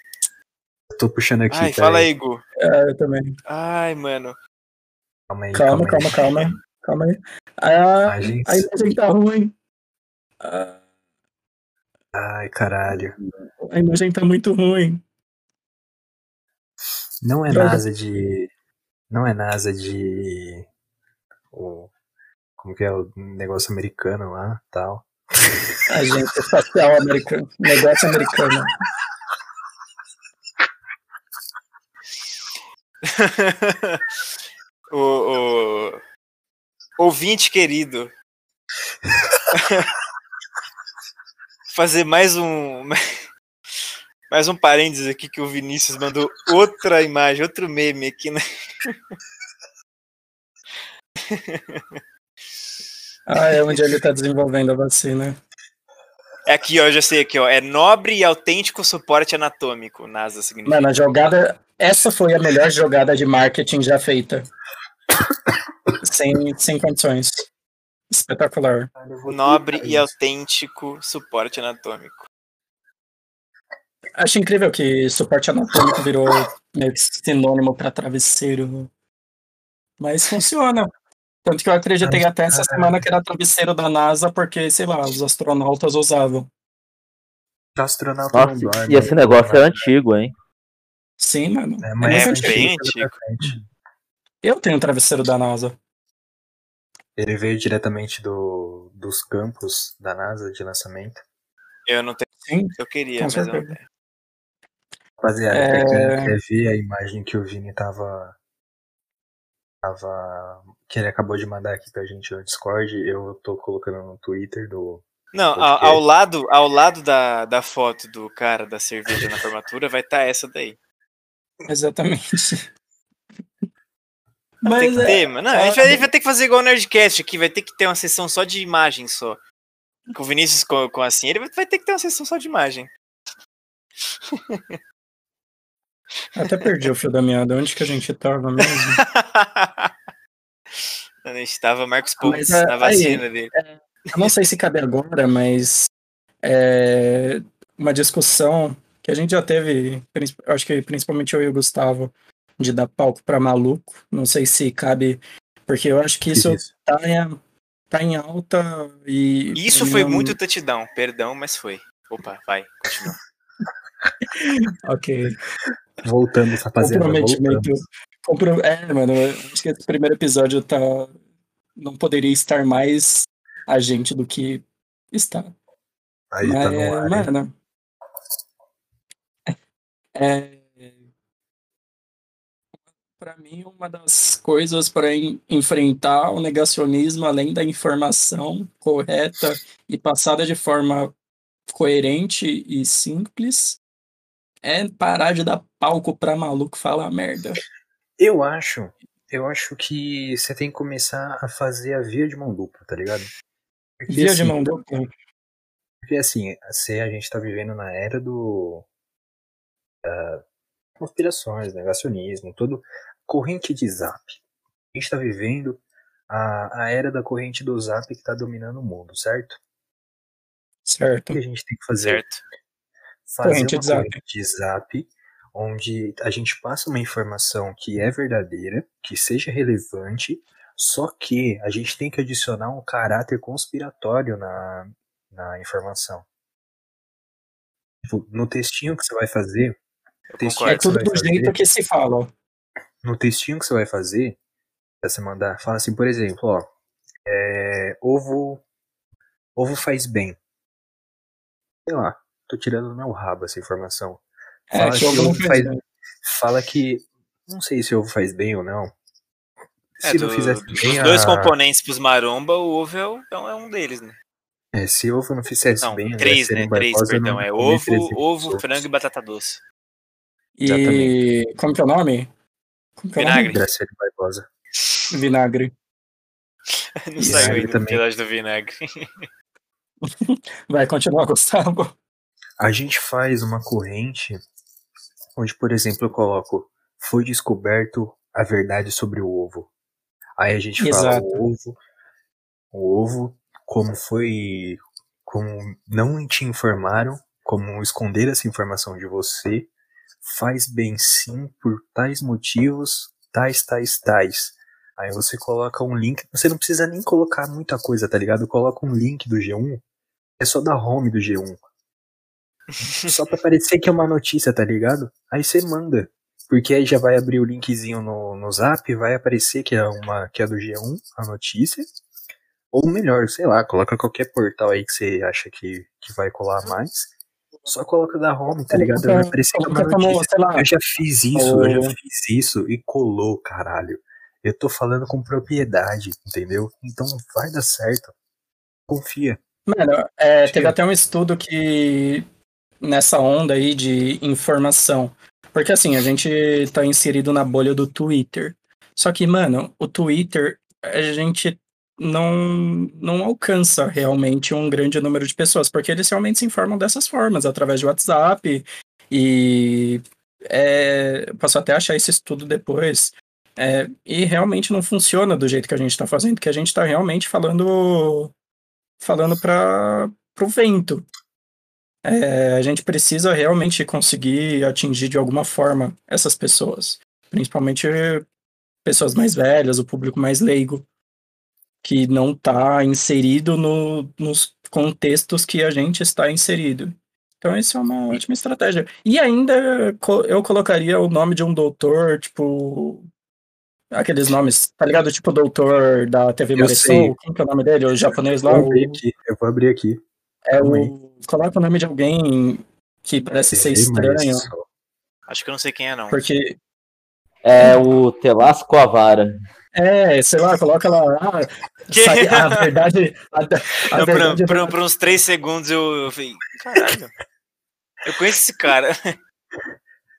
S4: Eu tô puxando aqui.
S3: Ai,
S4: pera
S3: fala aí, Gu.
S1: É, eu também.
S3: Ai, mano.
S4: Calma aí,
S1: Calma,
S4: aí.
S1: calma, calma. Calma aí. Ah,
S4: Imagens.
S1: a imagem tá ruim. Ah,
S4: Ai, caralho.
S1: a imagem tá muito ruim.
S4: Não é
S1: Droga.
S4: NASA de. Não é NASA de. O, como que é o negócio americano lá tal. [LAUGHS]
S1: Agência espacial americana. Negócio americano. [LAUGHS]
S3: o, o- Ouvinte querido. [LAUGHS] Fazer mais um. [LAUGHS] Mais um parênteses aqui que o Vinícius mandou outra imagem, outro meme aqui, né? [LAUGHS]
S1: Ah, é onde ele tá desenvolvendo a vacina.
S3: É aqui, ó, eu já sei aqui, ó. É nobre e autêntico suporte anatômico, NASA significa.
S1: Mano, a jogada. Essa foi a melhor jogada de marketing já feita. [COUGHS] sem, sem condições. Espetacular.
S3: Nobre e autêntico suporte anatômico.
S1: Acho incrível que suporte anatômico virou meio que sinônimo para travesseiro. Mas funciona. Tanto que eu acreditei até essa semana que era travesseiro da NASA, porque, sei lá, os astronautas usavam.
S4: Astronauta
S2: Nossa,
S4: dorme.
S2: e esse negócio é antigo, hein?
S1: Sim, mano.
S4: É,
S1: É
S4: mas
S3: É
S1: muito
S3: bem
S1: antigo.
S3: antigo.
S1: Eu tenho um travesseiro da NASA.
S4: Ele veio diretamente do, dos campos da NASA de lançamento.
S3: Eu não tenho.
S1: Sim,
S3: Eu queria,
S1: Com
S3: mas eu não
S1: certeza.
S3: tenho.
S4: Rapaziada,
S1: É.
S4: quer, quer ver a imagem que o Vini tava. Tava. Que ele acabou de mandar aqui pra gente no Discord. Eu tô colocando no Twitter do.
S3: Não, ao, ao lado, ao lado da, da foto do cara da cerveja na formatura vai estar essa daí. [LAUGHS]
S1: exatamente.
S3: Tem
S1: Mas
S3: que
S1: é,
S3: ter, mano. Não, a, gente vai, a gente vai ter que fazer igual o Nerdcast aqui, vai ter que ter uma sessão só de imagem só. Com o Vinícius com, com assim, ele vai, ter que ter uma sessão só de imagem.
S1: até perdi o fio da meada. Onde que a gente tava mesmo? [LAUGHS]
S3: a gente tava Marcos Pontes
S1: Mas, é,
S3: na
S1: aí,
S3: vacina dele.
S1: Eu não sei se cabe agora, mas é uma discussão que a gente já teve, acho que principalmente eu e o Gustavo, de dar palco pra maluco. Não sei se cabe, porque eu acho que isso tá em, tá em alta e.
S3: Isso foi
S1: mim,
S3: muito touchdown, perdão, mas foi. Opa, vai, continua. [LAUGHS]
S1: Ok.
S4: Voltamos, rapaziada.
S1: Comprometimento. Compro... É, mano, eu acho que esse primeiro episódio tá. Não poderia estar mais a gente do que está.
S4: Aí tá no
S1: Mas,
S4: ar.
S1: mano. É. Pra mim, uma das coisas para enfrentar o negacionismo, além da informação correta e passada de forma coerente e simples, é parar de dar palco pra maluco falar merda.
S4: Eu acho. Eu acho que você tem que começar a fazer a via de mão dupla, tá ligado? Porque,
S1: Via de
S4: assim,
S1: mão dupla.
S4: Porque assim, se a gente tá vivendo na era do. da- conspirações, negacionismo, todo corrente de zap. A gente está vivendo a, a era da corrente do zap que está dominando o mundo, certo? O
S1: Certo.
S4: que a gente tem que fazer?
S3: Certo.
S4: Fazer
S1: Corrente
S4: uma
S1: de zap.
S4: corrente de zap onde a gente passa uma informação que é verdadeira, que seja relevante, só que a gente tem que adicionar um caráter conspiratório na, na informação. Tipo, no textinho que você vai fazer,
S1: É tudo do
S4: fazer,
S1: jeito que se fala.
S4: No textinho que você vai fazer, pra você mandar, fala assim, por exemplo, ó, é, ovo, ovo faz bem. Sei lá, tô tirando do meu rabo essa informação.
S1: É,
S4: Fala
S1: que
S4: que
S1: ovo não faz bem.
S4: fala que, não sei se ovo faz bem ou não.
S3: É,
S4: Se não
S3: do-
S4: fizesse
S3: dos
S4: bem,
S3: dois
S4: a-
S3: componentes pros maromba, o ovo é, o- é um deles, né?
S4: é, se ovo não fizesse
S3: Não,
S4: bem,
S3: três, né? Três,
S4: Barbosa
S3: perdão.
S4: não
S3: É ovo,
S4: 300
S3: ovo, frango e batata doce.
S1: E é nome? Como que é o nome?
S3: Vinagre.
S4: Graciane Barbosa.
S1: Vinagre. [LAUGHS]
S3: Não
S4: Vinagre
S3: saiu ainda o
S4: também.
S3: do vinagre. [LAUGHS]
S1: Vai continuar, Gustavo.
S4: A gente faz uma corrente onde, por exemplo, eu coloco foi descoberto a verdade sobre o ovo. Aí a gente fala
S1: Exato.
S4: o ovo, o ovo, como foi, como não te informaram, como esconder essa informação de você, faz bem sim por tais motivos, tais, tais, tais. Aí você coloca um link, você não precisa nem colocar muita coisa, tá ligado? Coloca um link do G1, é só da home do G1. [LAUGHS] Só pra parecer que é uma notícia, tá ligado? Aí você manda. Porque aí já vai abrir o linkzinho no, no zap, vai aparecer que é uma que é do G1, a notícia. Ou melhor, sei lá, coloca qualquer portal aí que você acha que, que vai colar mais. Só coloca da home, tá ligado? É uma
S1: como,
S4: notícia. Eu já fiz isso, eu já fiz isso e colou, caralho. Eu tô falando com propriedade, entendeu? Então vai dar certo. Confia.
S1: Mano, é, teve até um estudo que nessa onda aí de informação. Porque assim, a gente tá inserido na bolha do Twitter. Só que, mano, o Twitter, a gente não, não alcança realmente um grande número de pessoas, porque eles realmente se informam dessas formas, através de WhatsApp. E é, posso até achar esse estudo depois. É, e realmente não funciona do jeito que a gente tá fazendo, que a gente tá realmente falando falando para o vento. É, a gente precisa realmente conseguir atingir de alguma forma essas pessoas, principalmente pessoas mais velhas, o público mais leigo, que não está inserido no, nos contextos que a gente está inserido. Então, essa é uma ótima estratégia. E ainda co- eu colocaria o nome de um doutor, tipo. Aqueles nomes, tá ligado? Tipo o doutor da TV
S4: Eu
S1: Marisol, quem que é o nome dele? O japonês
S4: Eu
S1: lá?
S4: vou abrir aqui. Eu vou abrir aqui.
S1: É o. Coloca o nome de alguém que parece ser estranho.
S3: Acho que eu não sei quem é, não.
S1: porque.
S2: É o Telasco Avara.
S1: É, sei lá, coloca lá. Ah, sabe, a verdade. A, a
S3: Não, por,
S1: verdade
S3: por- por uns três segundos eu, eu falei, caralho. Eu conheço esse cara.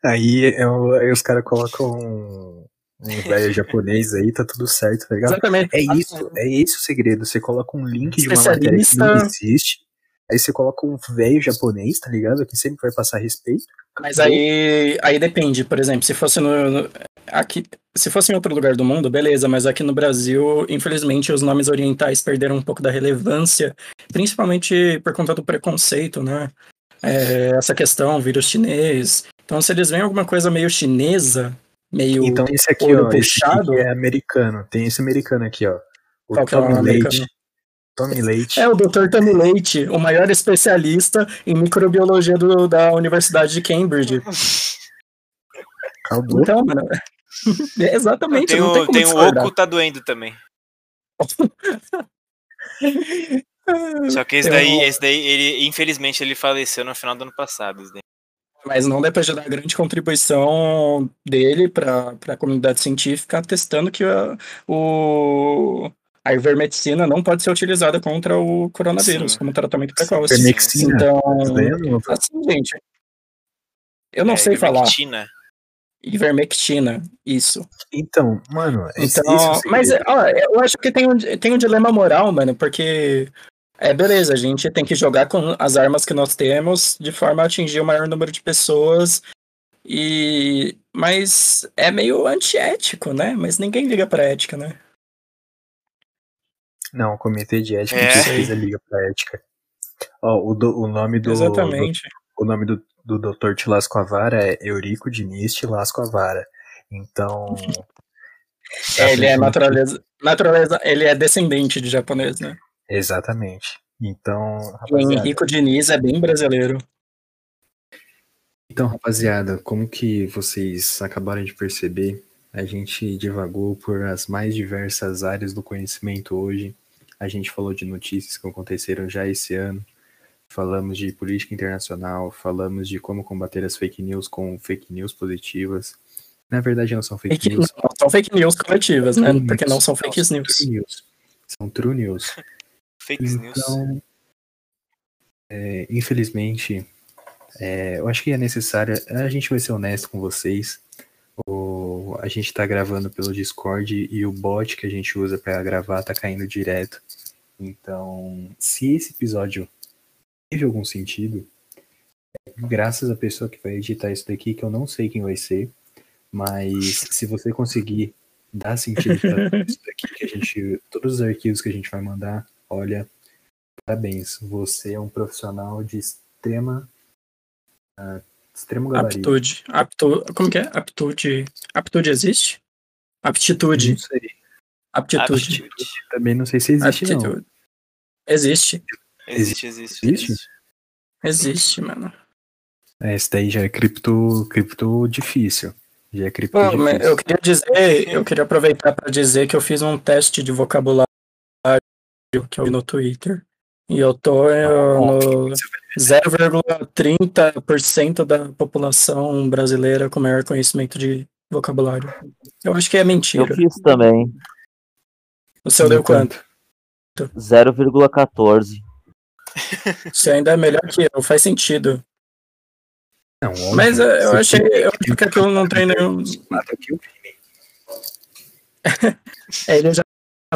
S4: Aí, é o- aí os caras colocam um, um velho [LAUGHS] japonês aí, tá tudo certo, tá ligado?
S1: Exatamente.
S4: É isso, é esse o segredo. Você coloca um link de uma matéria que não existe. Aí você coloca um velho japonês, tá ligado? Que sempre vai passar respeito.
S1: Mas aí, aí depende, por exemplo, se fosse no, no- aqui, se fosse em outro lugar do mundo, beleza, mas aqui no Brasil, infelizmente, os nomes orientais perderam um pouco da relevância, principalmente por conta do preconceito, né? É, essa questão, vírus chinês. Então, se eles veem alguma coisa meio chinesa, meio
S4: Então esse aqui, ó,
S1: puxado.
S4: aqui é americano. Tem esse americano aqui, ó. O
S1: Qual é o
S4: Tommy Leite.
S1: americano?
S4: Tommy Leite.
S1: É o Dr. Tommy Leite, o maior especialista em microbiologia do- da Universidade de Cambridge.
S4: Acabou.
S1: Então, mano, [LAUGHS] é exatamente,
S3: Tem
S1: não tem
S3: o,
S1: como
S3: tem o. Oco tá doendo também. [LAUGHS] Só que esse daí,
S1: um-
S3: esse daí, ele, infelizmente, ele faleceu no final do ano passado. esse daí.
S1: Mas não depois de dar a grande contribuição dele para a comunidade científica, testando que a, o, a ivermectina não pode ser utilizada contra o coronavírus
S3: Sim.
S1: como tratamento precoce.
S4: Ivermectina.
S1: Então,
S4: é
S1: assim, gente, eu não
S3: É,
S1: sei falar.
S3: Ivermectina.
S1: Isso.
S4: Então, mano,
S1: Então,
S4: esse é o
S1: mas ó, eu acho que tem um, tem um dilema moral, mano, porque é beleza, a gente tem que jogar com as armas que nós temos de forma a atingir o maior número de pessoas E mas é meio antiético, né? Mas ninguém liga pra ética, né?
S4: Não, o comitê de ética
S3: É.
S4: de liga pra ética. Ó, o, do- o nome do.
S1: Exatamente.
S4: do- o nome do, do Dr. Tilasco Avara é Eurico Diniz Tilasco Avara. Então. [LAUGHS]
S1: É, ele é naturaleza, naturaleza, ele é descendente de japonês, né?
S4: Exatamente. Então,
S1: E o
S4: rapaziada,
S1: Henrico Diniz é bem brasileiro.
S4: então, rapaziada, como que vocês acabaram de perceber, a gente divagou por as mais diversas áreas do conhecimento hoje. A gente falou de notícias que aconteceram já esse ano. Falamos de política internacional, falamos de como combater as fake news com fake news positivas. Na verdade, não são fake
S1: Fake,
S4: news.
S1: não, são fake news coletivas, né?
S4: True
S1: Porque
S4: news.
S1: não são fake
S4: são
S1: news.
S4: True news. São true news.
S3: Fake news.
S4: Então, é, infelizmente, é, eu acho que é necessário. A gente vai ser honesto com vocês. O, a gente tá gravando pelo Discord e o bot que a gente usa para gravar tá caindo direto. Então, se esse episódio teve algum sentido, é graças à pessoa que vai editar isso daqui, que eu não sei quem vai ser, mas se você conseguir dar sentido para [LAUGHS] isso daqui, que a gente. Todos os arquivos que a gente vai mandar, olha, parabéns. Você é um profissional de extrema. ah, extremo gabarito.
S1: Aptitude. Aptu, como que é? Aptitude. Aptitude existe? Aptitude.
S4: Não sei.
S1: Aptitude.
S3: Aptitude.
S4: Também não sei se existe, não.
S1: Aptitude. Existe.
S3: Existe, existe.
S4: Existe?
S1: Existe, mano.
S4: É, esse daí já é cripto, cripto difícil. Já é cripto
S1: mas
S4: difícil.
S1: eu queria dizer, eu queria aproveitar para dizer que eu fiz um teste de vocabulário que eu vi no Twitter. E eu tô eh, no 0,30% da população brasileira com maior conhecimento de vocabulário. Eu acho que é
S2: Eu
S1: mentira.
S2: fiz também.
S1: O seu deu quanto?
S2: 0,14.
S1: Você ainda é melhor que eu, faz sentido.
S4: Não, óbvio,
S1: Mas eu
S4: você
S1: achei, eu acho que aquilo não tem nenhum. [LAUGHS] É, ele já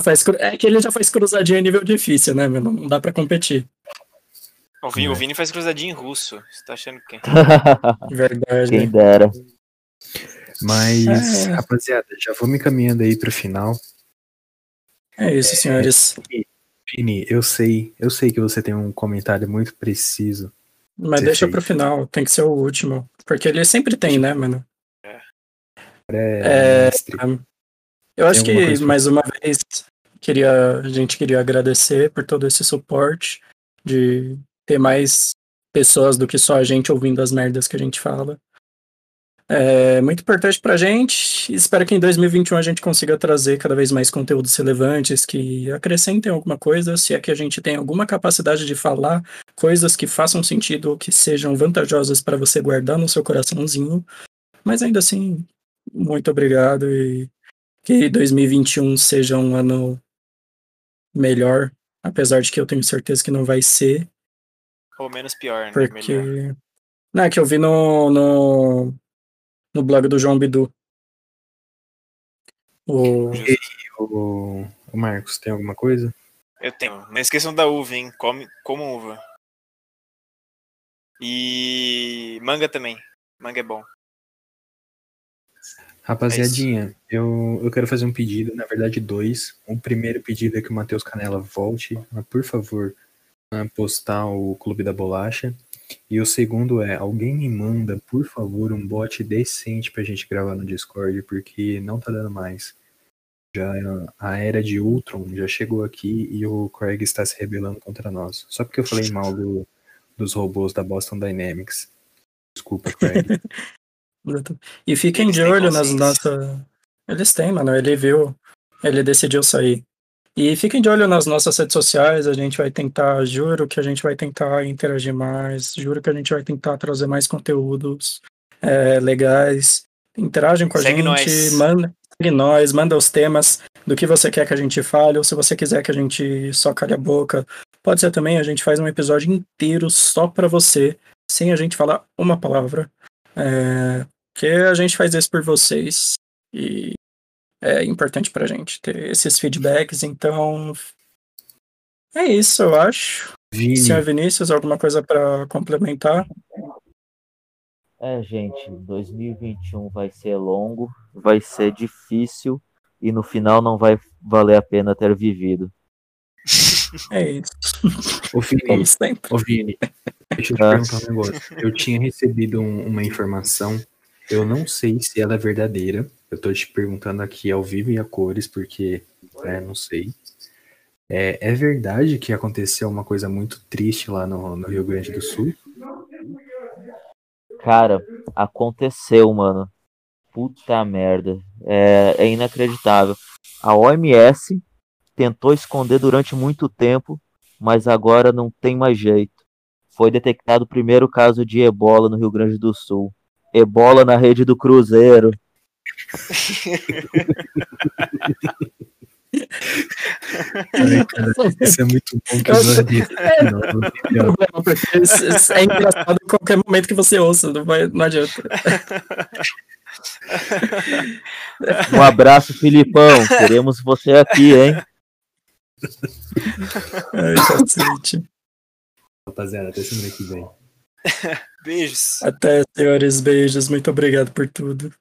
S1: faz, é que ele já faz cruzadinha em nível difícil, né, meu? Não dá pra competir.
S3: O Vini, o Vini faz cruzadinho em russo. Você tá achando que. [LAUGHS]
S1: Verdade.
S2: Quem dera.
S4: Mas,
S1: É.
S4: rapaziada, já vou me encaminhando aí pro final.
S1: É isso, senhores.
S4: Vini, eu sei, eu sei que você tem um comentário muito preciso.
S1: Mas deixa
S4: fez.
S1: pro final, tem que ser o último. Porque ele sempre tem, né, mano?
S4: É,
S1: É,
S4: mestre.
S1: Eu acho que, mais uma vez, queria, a gente queria agradecer por todo esse suporte, de ter mais pessoas do que só a gente ouvindo as merdas que a gente fala. É muito importante pra gente. Espero que em 2021 a gente consiga trazer cada vez mais conteúdos relevantes que acrescentem alguma coisa, se é que a gente tem alguma capacidade de falar coisas que façam sentido ou que sejam vantajosas para você guardar no seu coraçãozinho. Mas ainda assim, muito obrigado e que 2021 seja um ano melhor, apesar de que eu tenho certeza que não vai ser,
S3: Ou menos pior, né? Melhor.
S1: porque. Não, é que eu vi no, no, no blog do João Bidu. O,
S4: O, o Marcos, tem alguma coisa?
S3: Eu tenho. Não esqueçam da uva, hein? Come, comam uva. E manga também. Manga é bom.
S4: Rapaziadinha, eu, eu quero fazer um pedido, na verdade dois. O primeiro pedido é que o Matheus Canela volte, por favor, a postar o Clube da Bolacha. E o segundo é, alguém me manda, por favor, um bot decente pra gente gravar no Discord, porque não tá dando mais. Já a era de Ultron já chegou aqui e o Craig está se rebelando contra nós. Só porque eu falei mal do- dos robôs da Boston Dynamics. Desculpa, Craig. [LAUGHS]
S1: e fiquem
S3: Eles
S1: de olho nas nossas. Eles têm, mano. Ele viu. Ele decidiu sair. E fiquem de olho nas nossas redes sociais. A gente vai tentar, juro que a gente vai tentar interagir mais. Juro que a gente vai tentar trazer mais conteúdos é, legais. Interagem com a
S3: Segue
S1: gente.
S3: nós.
S1: Manda, segue nós, manda os temas do que você quer que a gente fale. Ou se você quiser que a gente só cale a boca. Pode ser também, a gente faz um episódio inteiro só pra você, sem a gente falar uma palavra. É, que a gente faz isso por vocês e é importante pra gente ter esses feedbacks, então é isso, eu acho.
S4: Vini,
S1: Senhor Vinícius, alguma coisa pra complementar?
S2: É, gente, 2021 vai ser longo, vai ser difícil e no final não vai valer a pena ter vivido.
S1: É isso.
S4: Ô, Vini,
S1: Como sempre.
S4: ô, Vini, deixa eu te
S2: Ah.
S4: perguntar um negócio. Eu tinha recebido um- uma informação, eu não sei se ela é verdadeira. Eu tô te perguntando aqui ao vivo e a cores, porque é, não sei. É, é verdade que aconteceu uma coisa muito triste lá no, no Rio Grande do Sul?
S2: Cara, aconteceu, mano. Puta merda. É, é inacreditável. A OMS tentou esconder durante muito tempo, mas agora não tem mais jeito. Foi detectado o primeiro caso de ebola no Rio Grande do Sul. Ebola na rede do Cruzeiro.
S4: Ai, cara, isso é muito bom que eu não disse. Não,
S1: isso- isso é engraçado em qualquer momento que você ouça, não, vai, não adianta.
S2: Um abraço, Filipão. Queremos você aqui, hein?
S1: Ai.
S4: Rapaziada, até semana que vem.
S3: Beijos.
S1: Até, senhores. Beijos. Muito obrigado por tudo.